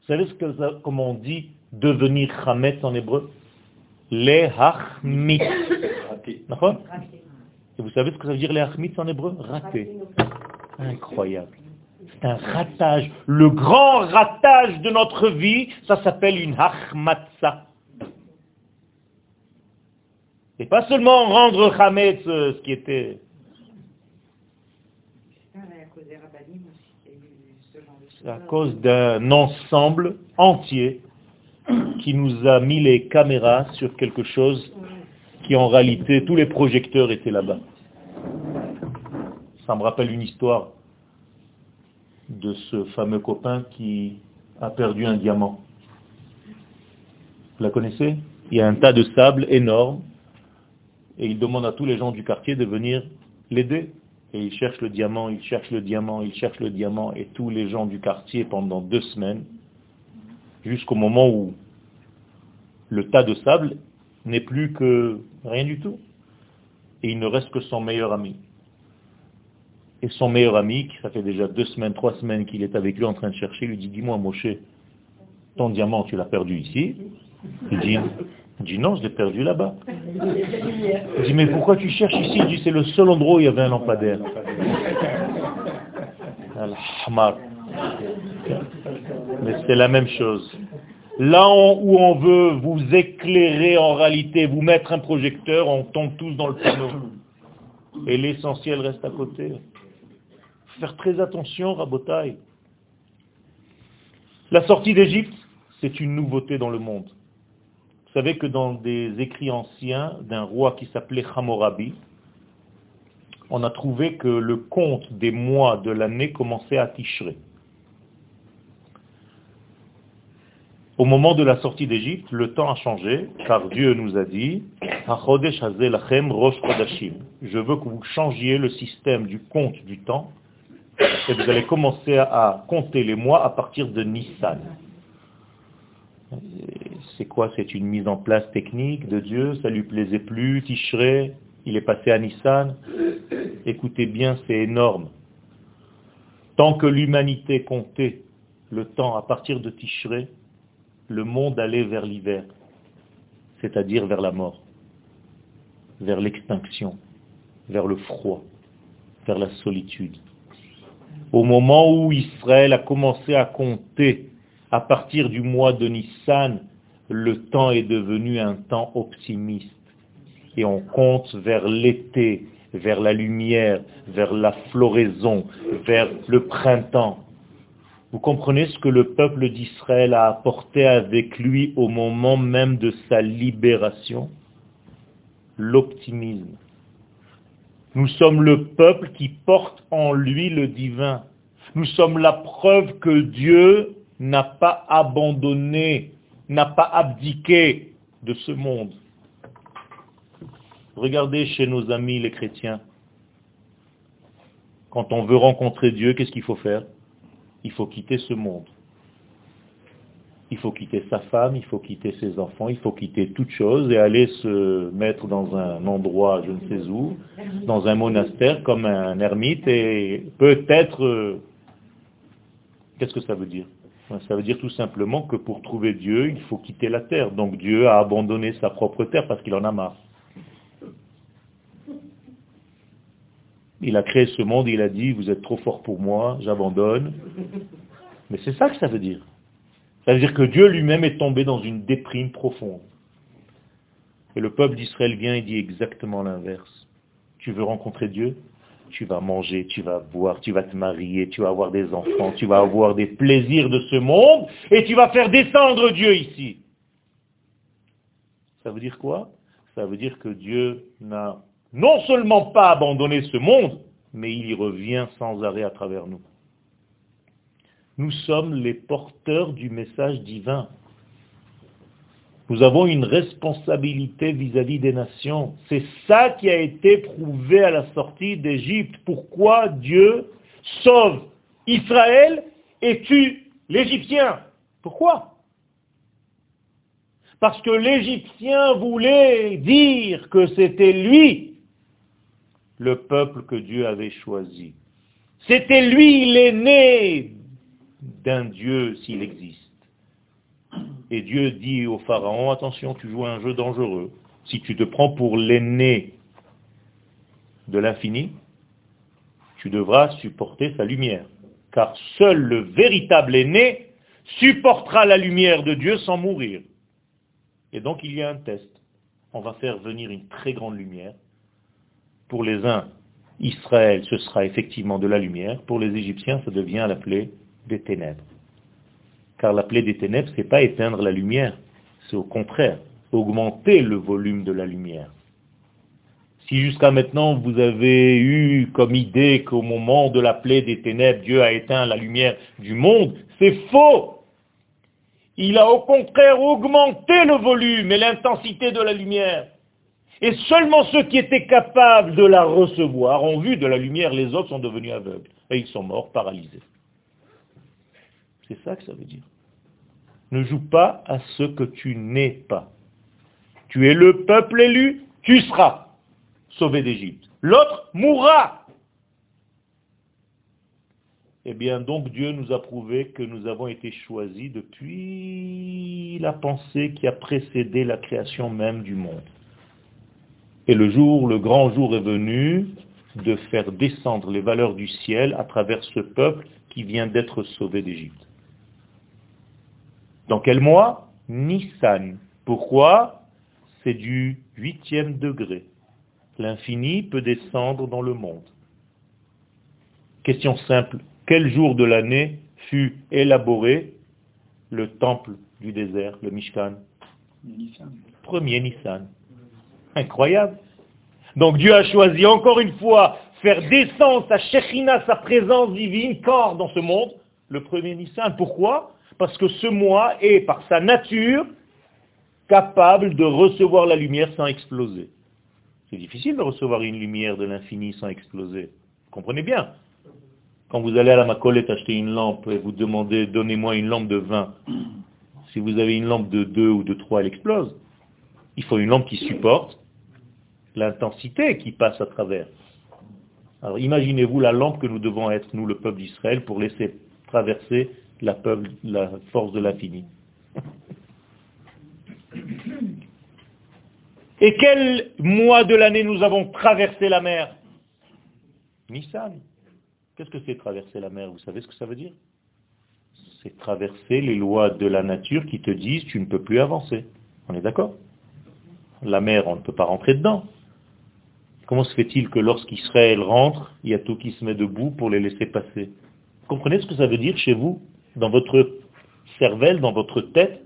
Vous savez ce que, comment on dit devenir chametz en hébreu? Les hachmit. Et vous savez ce que ça veut dire les hachmit en hébreu Raté. Incroyable. C'est un ratage. Le grand ratage de notre vie, ça s'appelle une hachmatza. Et pas seulement rendre Hametz euh, ce qui était... C'est à cause d'un ensemble entier qui nous a mis les caméras sur quelque chose qui en réalité, tous les projecteurs étaient là-bas. Ça me rappelle une histoire de ce fameux copain qui a perdu un diamant. Vous la connaissez? Il y a un tas de sable énorme et il demande à tous les gens du quartier de venir l'aider. Et il cherche le diamant, il cherche le diamant, il cherche le diamant et tous les gens du quartier pendant deux semaines, jusqu'au moment où le tas de sable n'est plus que rien du tout. Et il ne reste que son meilleur ami. Et son meilleur ami, qui ça fait déjà deux semaines, trois semaines qu'il est avec lui en train de chercher, lui dit, dis-moi Moshe, ton diamant, tu l'as perdu ici Il dit, dit non, je l'ai perdu là-bas. Il dit, mais pourquoi tu cherches ici? Il dit, c'est le seul endroit où il y avait un lampadaire. Mais c'est la même chose. Là où on veut vous éclairer en réalité, vous mettre un projecteur, on tombe tous dans le panneau. Et l'essentiel reste à côté. Faire très attention, Rabotai. La sortie d'Égypte, c'est une nouveauté dans le monde. Vous savez que dans des écrits anciens d'un roi qui s'appelait Hammurabi, on a trouvé que le compte des mois de l'année commençait à ticherer. Au moment de la sortie d'Égypte, le temps a changé, car Dieu nous a dit, je veux que vous changiez le système du compte du temps et vous allez commencer à compter les mois à partir de Nissan. C'est quoi? C'est une mise en place technique de Dieu, ça lui plaisait plus, Tishré, il est passé à Nissan? Écoutez bien, c'est énorme. Tant que l'humanité comptait le temps à partir de Tishré, le monde allait vers l'hiver, c'est-à-dire vers la mort, vers l'extinction, vers le froid, vers la solitude. Au moment où Israël a commencé à compter à partir du mois de Nissan, le temps est devenu un temps optimiste. Et on compte vers l'été, vers la lumière, vers la floraison, vers le printemps. Vous comprenez ce que le peuple d'Israël a apporté avec lui au moment même de sa libération? L'optimisme. Nous sommes le peuple qui porte en lui le divin. Nous sommes la preuve que Dieu n'a pas abandonné, n'a pas abdiqué de ce monde. Regardez chez nos amis les chrétiens. Quand on veut rencontrer Dieu, qu'est-ce qu'il faut faire? Il faut quitter ce monde. Il faut quitter sa femme, il faut quitter ses enfants, il faut quitter toute chose et aller se mettre dans un endroit, je ne sais où, dans un monastère comme un ermite et peut-être... euh, Qu'est-ce que ça veut dire? Ça veut dire tout simplement que pour trouver Dieu, il faut quitter la terre. Donc Dieu a abandonné sa propre terre parce qu'il en a marre. Il a créé ce monde, il a dit, vous êtes trop fort pour moi, j'abandonne. Mais c'est ça que ça veut dire. Ça veut dire que Dieu lui-même est tombé dans une déprime profonde. Et le peuple d'Israël vient et dit exactement l'inverse. Tu veux rencontrer Dieu? Tu vas manger, tu vas boire, tu vas te marier, tu vas avoir des enfants, tu vas avoir des plaisirs de ce monde, et tu vas faire descendre Dieu ici. Ça veut dire quoi? Ça veut dire que Dieu n'a non seulement pas abandonné ce monde, mais il y revient sans arrêt à travers nous. Nous sommes les porteurs du message divin. Nous avons une responsabilité vis-à-vis des nations. C'est ça qui a été prouvé à la sortie d'Égypte. Pourquoi Dieu sauve Israël et tue l'Égyptien? Pourquoi? Parce que l'Égyptien voulait dire que c'était lui le peuple que Dieu avait choisi. C'était lui l'aîné d'un Dieu s'il existe. Et Dieu dit au Pharaon, attention, tu joues un jeu dangereux. Si tu te prends pour l'aîné de l'infini, tu devras supporter sa lumière. Car seul le véritable aîné supportera la lumière de Dieu sans mourir. Et donc il y a un test. On va faire venir une très grande lumière. Pour les uns, Israël, ce sera effectivement de la lumière. Pour les Égyptiens, ça devient la plaie des ténèbres. Car la plaie des ténèbres, ce n'est pas éteindre la lumière, c'est au contraire, augmenter le volume de la lumière. Si jusqu'à maintenant vous avez eu comme idée qu'au moment de la plaie des ténèbres, Dieu a éteint la lumière du monde, c'est faux. Il a au contraire augmenté le volume et l'intensité de la lumière. Et seulement ceux qui étaient capables de la recevoir ont vu de la lumière, les autres sont devenus aveugles. Et ils sont morts, paralysés. C'est ça que ça veut dire. Ne joue pas à ce que tu n'es pas. Tu es le peuple élu, tu seras sauvé d'Égypte. L'autre mourra. Eh bien, donc Dieu nous a prouvé que nous avons été choisis depuis la pensée qui a précédé la création même du monde. Et le jour, le grand jour est venu de faire descendre les valeurs du ciel à travers ce peuple qui vient d'être sauvé d'Égypte. Dans quel mois? Nissan. Pourquoi? C'est du huitième degré. L'infini peut descendre dans le monde. Question simple. Quel jour de l'année fut élaboré le temple du désert, le Mishkan? Premier Nissan. Incroyable. Donc Dieu a choisi encore une fois faire descendre sa Shekhina, sa présence divine, corps dans ce monde, le premier Nissan. Pourquoi? Parce que ce moi est, par sa nature, capable de recevoir la lumière sans exploser. C'est difficile de recevoir une lumière de l'infini sans exploser. Vous comprenez bien? Quand vous allez à la Macolette acheter une lampe et vous demandez, donnez-moi une lampe de 20. Si vous avez une lampe de 2 ou de 3, elle explose. Il faut une lampe qui supporte l'intensité qui passe à travers. Alors imaginez-vous la lampe que nous devons être, nous, le peuple d'Israël, pour laisser traverser la, force de l'infini. Et quel mois de l'année nous avons traversé la mer? Nissan. Qu'est-ce que c'est traverser la mer? Vous savez ce que ça veut dire? C'est traverser les lois de la nature qui te disent tu ne peux plus avancer. On est d'accord? La mer, on ne peut pas rentrer dedans. Comment se fait-il que lorsqu'Israël rentre, il y a tout qui se met debout pour les laisser passer? Vous comprenez ce que ça veut dire chez vous? Dans votre cervelle, dans votre tête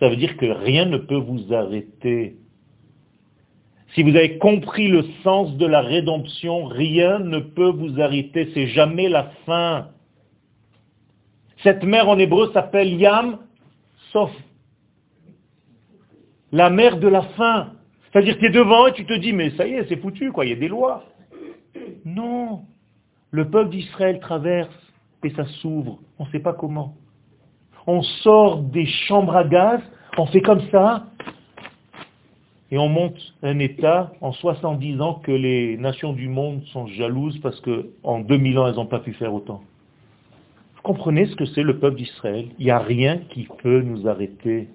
Ça veut dire que rien ne peut vous arrêter. Si vous avez compris le sens de la rédemption, rien ne peut vous arrêter, c'est jamais la fin. Cette mer en hébreu s'appelle Yam Sof. La mer de la fin. C'est-à-dire que tu es devant et tu te dis, mais ça y est, c'est foutu, quoi, il y a des lois. Non. Le peuple d'Israël traverse et ça s'ouvre. On ne sait pas comment. On sort des chambres à gaz, on fait comme ça, et on monte un État en 70 ans que les nations du monde sont jalouses parce qu'en 2000 ans, elles n'ont pas pu faire autant. Vous comprenez ce que c'est le peuple d'Israël? Il n'y a rien qui peut nous arrêter.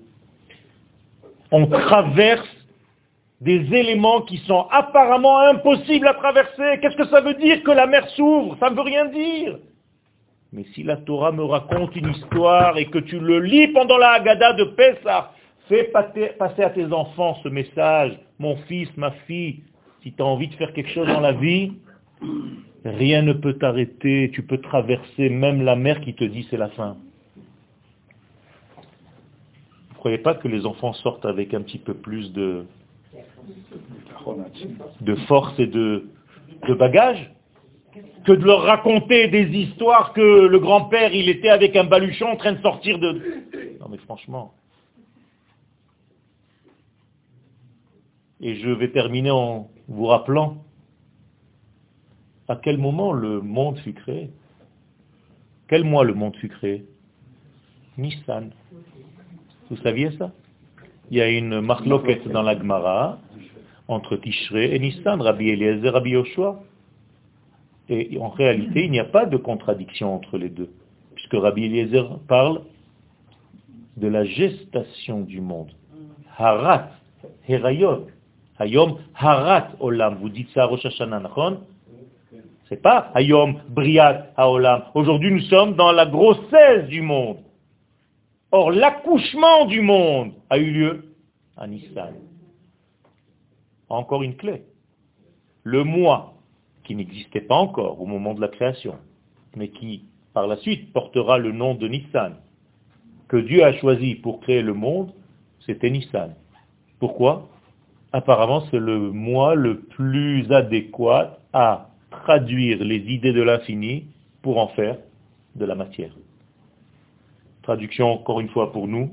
On traverse des éléments qui sont apparemment impossibles à traverser. Qu'est-ce que ça veut dire que la mer s'ouvre? Ça ne veut rien dire. Mais si la Torah me raconte une histoire et que tu le lis pendant la Haggadah de Pessah, fais passer à tes enfants ce message, mon fils, ma fille, si tu as envie de faire quelque chose dans la vie, rien ne peut t'arrêter, tu peux traverser même la mer qui te dit c'est la fin. Vous ne croyez pas que les enfants sortent avec un petit peu plus de, de force et de, de bagage que de leur raconter des histoires que le grand-père, il était avec un baluchon en train de sortir de... Non mais franchement. Et je vais terminer en vous rappelant à quel moment le monde fut créé. Quel mois le monde fut créé? Nissan. Vous saviez ça? Il y a une marloquette dans la Gemara entre Tishré et Nissan, Rabbi Eliezer, Rabbi Yoshua. Et en réalité, il n'y a pas de contradiction entre les deux, puisque Rabbi Eliezer parle de la gestation du monde. Harat, Herayot, Hayom, Harat Olam. Vous dites ça à Rosh Hashanah, C'est pas Hayom, Briat Haolam. Aujourd'hui, nous sommes dans la grossesse du monde. Or, l'accouchement du monde a eu lieu à Nissan. Encore une clé. Le mois qui n'existait pas encore au moment de la création, mais qui par la suite portera le nom de Nissan, que Dieu a choisi pour créer le monde, c'était Nissan. Pourquoi? Apparemment, c'est le mois le plus adéquat à traduire les idées de l'infini pour en faire de la matière. Traduction encore une fois pour nous,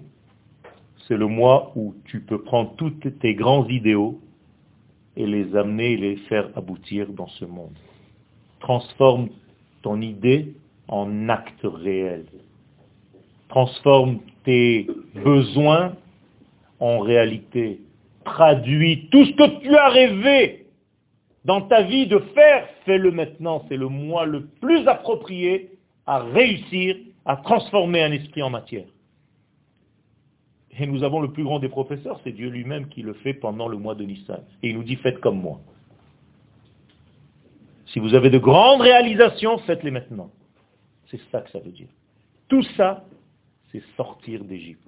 c'est le mois où tu peux prendre tous tes grands idéaux et les amener et les faire aboutir dans ce monde. Transforme ton idée en acte réel. Transforme tes besoins en réalité. Traduis tout ce que tu as rêvé dans ta vie de faire, fais-le maintenant. C'est le mois le plus approprié à réussir à transformer un esprit en matière. Et nous avons le plus grand des professeurs, c'est Dieu lui-même qui le fait pendant le mois de Nissan. Et il nous dit, faites comme moi. Si vous avez de grandes réalisations, faites-les maintenant. C'est ça que ça veut dire. Tout ça, c'est sortir d'Égypte.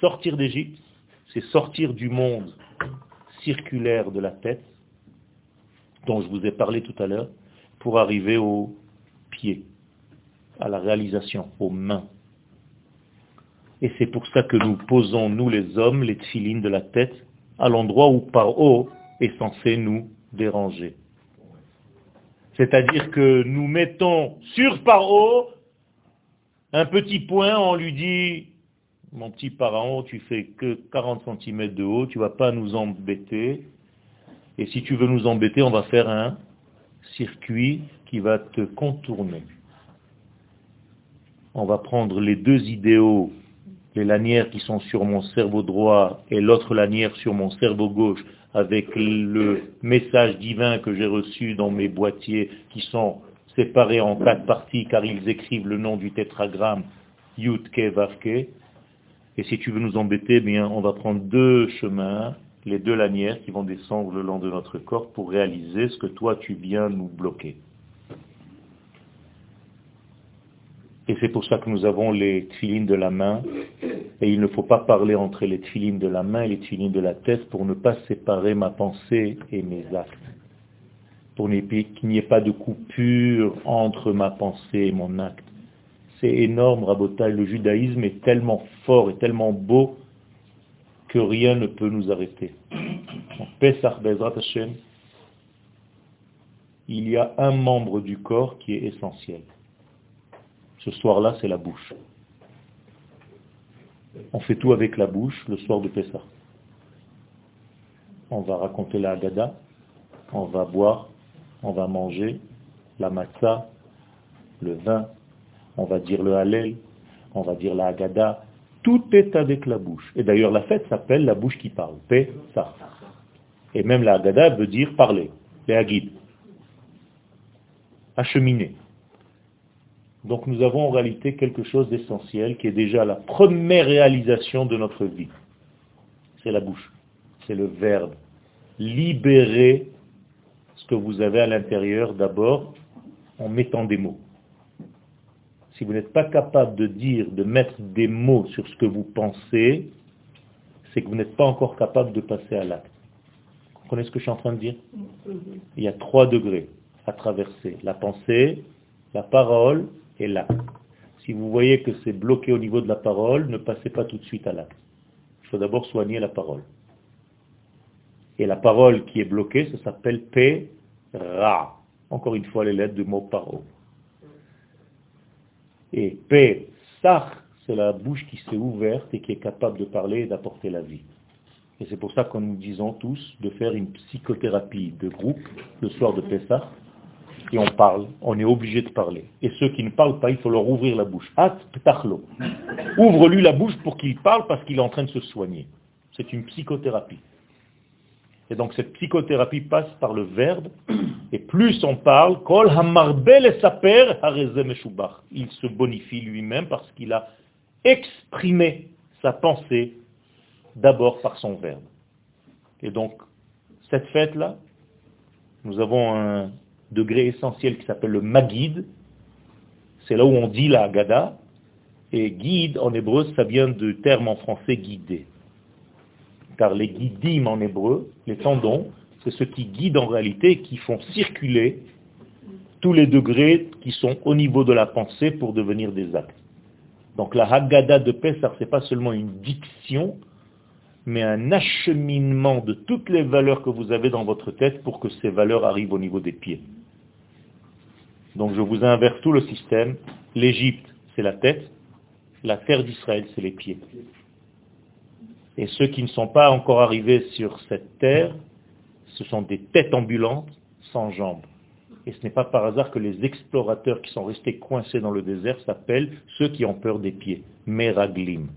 Sortir d'Égypte, c'est sortir du monde circulaire de la tête, dont je vous ai parlé tout à l'heure, pour arriver au pied, à la réalisation, aux mains, et c'est pour ça que nous posons, nous les hommes, les tfilines de la tête à l'endroit où par haut est censé nous déranger. C'est-à-dire que nous mettons sur par haut un petit point, on lui dit, mon petit pharaon, tu fais que 40 cm de haut, tu vas pas nous embêter. Et si tu veux nous embêter, on va faire un circuit qui va te contourner. On va prendre les deux idéaux les lanières qui sont sur mon cerveau droit et l'autre lanière sur mon cerveau gauche, avec le message divin que j'ai reçu dans mes boîtiers qui sont séparés en quatre parties car ils écrivent le nom du tétragramme Yutke Vavke. Et si tu veux nous embêter, eh bien, on va prendre deux chemins, les deux lanières qui vont descendre le long de notre corps pour réaliser ce que toi tu viens nous bloquer. Et c'est pour ça que nous avons les tfilines de la main. Et il ne faut pas parler entre les tfilines de la main et les tfilines de la tête pour ne pas séparer ma pensée et mes actes. Pour qu'il n'y ait pas de coupure entre ma pensée et mon acte. C'est énorme, Rabotai. Le judaïsme est tellement fort et tellement beau que rien ne peut nous arrêter. Il y a un membre du corps qui est essentiel. Ce soir-là, c'est la bouche. On fait tout avec la bouche le soir de Pessah. On va raconter la Haggadah, on va boire, on va manger, la matzah, le vin, on va dire le halel, on va dire la Haggadah, tout est avec la bouche. Et d'ailleurs, la fête s'appelle la bouche qui parle, ça. Et même la Haggadah veut dire parler, les Hagid, acheminer. Donc nous avons en réalité quelque chose d'essentiel qui est déjà la première réalisation de notre vie. C'est la bouche, c'est le verbe. Libérer ce que vous avez à l'intérieur d'abord en mettant des mots. Si vous n'êtes pas capable de dire, de mettre des mots sur ce que vous pensez, c'est que vous n'êtes pas encore capable de passer à l'acte. Vous comprenez ce que je suis en train de dire? Il y a trois degrés à traverser. La pensée, la parole et l'acte. Si vous voyez que c'est bloqué au niveau de la parole, ne passez pas tout de suite à l'acte. Il faut d'abord soigner la parole. Et la parole qui est bloquée, ça s'appelle P-Ra. Encore une fois, les lettres du mot parole. Et P-Sach, c'est la bouche qui s'est ouverte et qui est capable de parler et d'apporter la vie. Et c'est pour ça que nous disons tous de faire une psychothérapie de groupe le soir de Pessah et on parle, on est obligé de parler. Et ceux qui ne parlent pas, il faut leur ouvrir la bouche. Ouvre-lui la bouche pour qu'il parle parce qu'il est en train de se soigner. C'est une psychothérapie. Et donc cette psychothérapie passe par le verbe, et plus on parle, il se bonifie lui-même parce qu'il a exprimé sa pensée d'abord par son verbe. Et donc, cette fête-là, nous avons un degré essentiel qui s'appelle le Magid. C'est là où on dit la Gada. Et guide en hébreu, ça vient du terme en français guider. Car les guidim en hébreu, les tendons, c'est ceux qui guident en réalité, qui font circuler tous les degrés qui sont au niveau de la pensée pour devenir des actes. Donc la Haggadah de Pessah, ce n'est pas seulement une diction, mais un acheminement de toutes les valeurs que vous avez dans votre tête pour que ces valeurs arrivent au niveau des pieds. Donc je vous inverse tout le système. L'Égypte, c'est la tête. La terre d'Israël, c'est les pieds. Et ceux qui ne sont pas encore arrivés sur cette terre, ce sont des têtes ambulantes sans jambes. Et ce n'est pas par hasard que les explorateurs qui sont restés coincés dans le désert s'appellent ceux qui ont peur des pieds, Meraglim.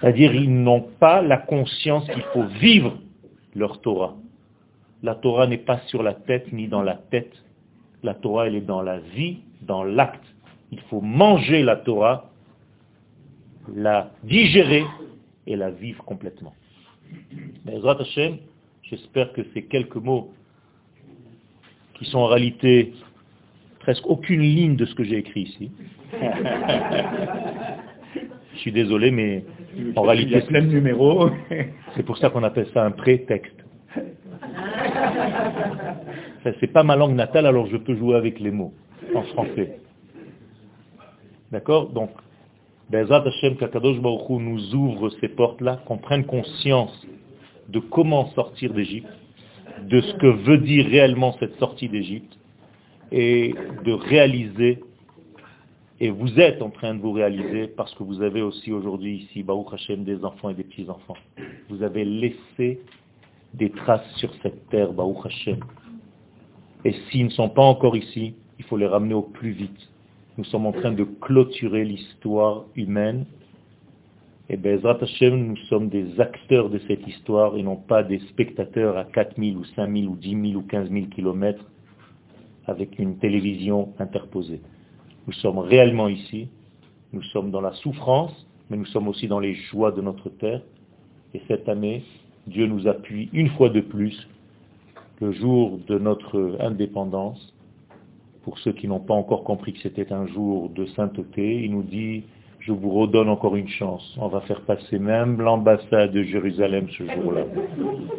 C'est-à-dire ils n'ont pas la conscience qu'il faut vivre leur Torah. La Torah n'est pas sur la tête ni dans la tête. La Torah, elle est dans la vie, dans l'acte. Il faut manger la Torah, la digérer et la vivre complètement. Mais j'espère que ces quelques mots qui sont en réalité presque aucune ligne de ce que j'ai écrit ici. Je suis désolé, mais en réalité, plein de numéros. c'est pour ça qu'on appelle ça un prétexte. C'est pas ma langue natale, alors je peux jouer avec les mots en français. D'accord? Donc, Bezat Hashem Kakadosh Baruch nous ouvre ces portes-là, qu'on prenne conscience de comment sortir d'Égypte, de ce que veut dire réellement cette sortie d'Égypte, et de réaliser, et vous êtes en train de vous réaliser, parce que vous avez aussi aujourd'hui ici, Baruch Hashem, des enfants et des petits-enfants. Vous avez laissé des traces sur cette terre, Baruch Hashem. Et s'ils ne sont pas encore ici, il faut les ramener au plus vite. Nous sommes en train de clôturer l'histoire humaine. Et Bezrat Hashem, nous sommes des acteurs de cette histoire et non pas des spectateurs à 4000 ou 5000 ou 10 000 ou 15 000 kilomètres avec une télévision interposée. Nous sommes réellement ici, nous sommes dans la souffrance, mais nous sommes aussi dans les joies de notre terre. Et cette année, Dieu nous appuie une fois de plus le jour de notre indépendance. Pour ceux qui n'ont pas encore compris que c'était un jour de sainteté, il nous dit, je vous redonne encore une chance. On va faire passer même l'ambassade de Jérusalem ce jour-là.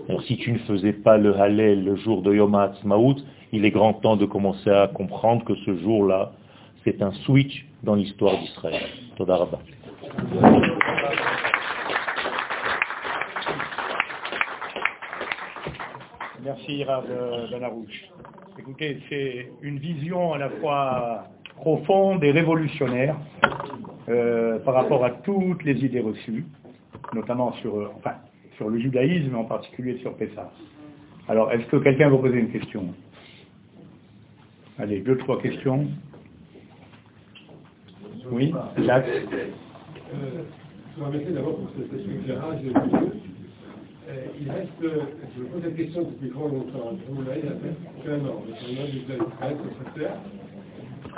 Alors si tu ne faisais pas le Hallel le jour de Yom HaAtzmaut, il est grand temps de commencer à comprendre que ce jour-là, c'est un switch dans l'histoire d'Israël. Merci Rav Banarouche. Écoutez, c'est une vision à la fois profonde et révolutionnaire euh, par rapport à toutes les idées reçues, notamment sur, euh, sur le judaïsme, en particulier sur Pessah. Alors, est-ce que quelqu'un veut poser une question? Allez, deux, trois questions. Oui, Jacques euh, Je d'abord pour. Euh, il reste, je me pose la question depuis grand longtemps, je vous l'avez fait un an, donc on a déjà une presse, ça se faire.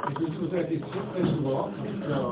Et je me posé la question très souvent,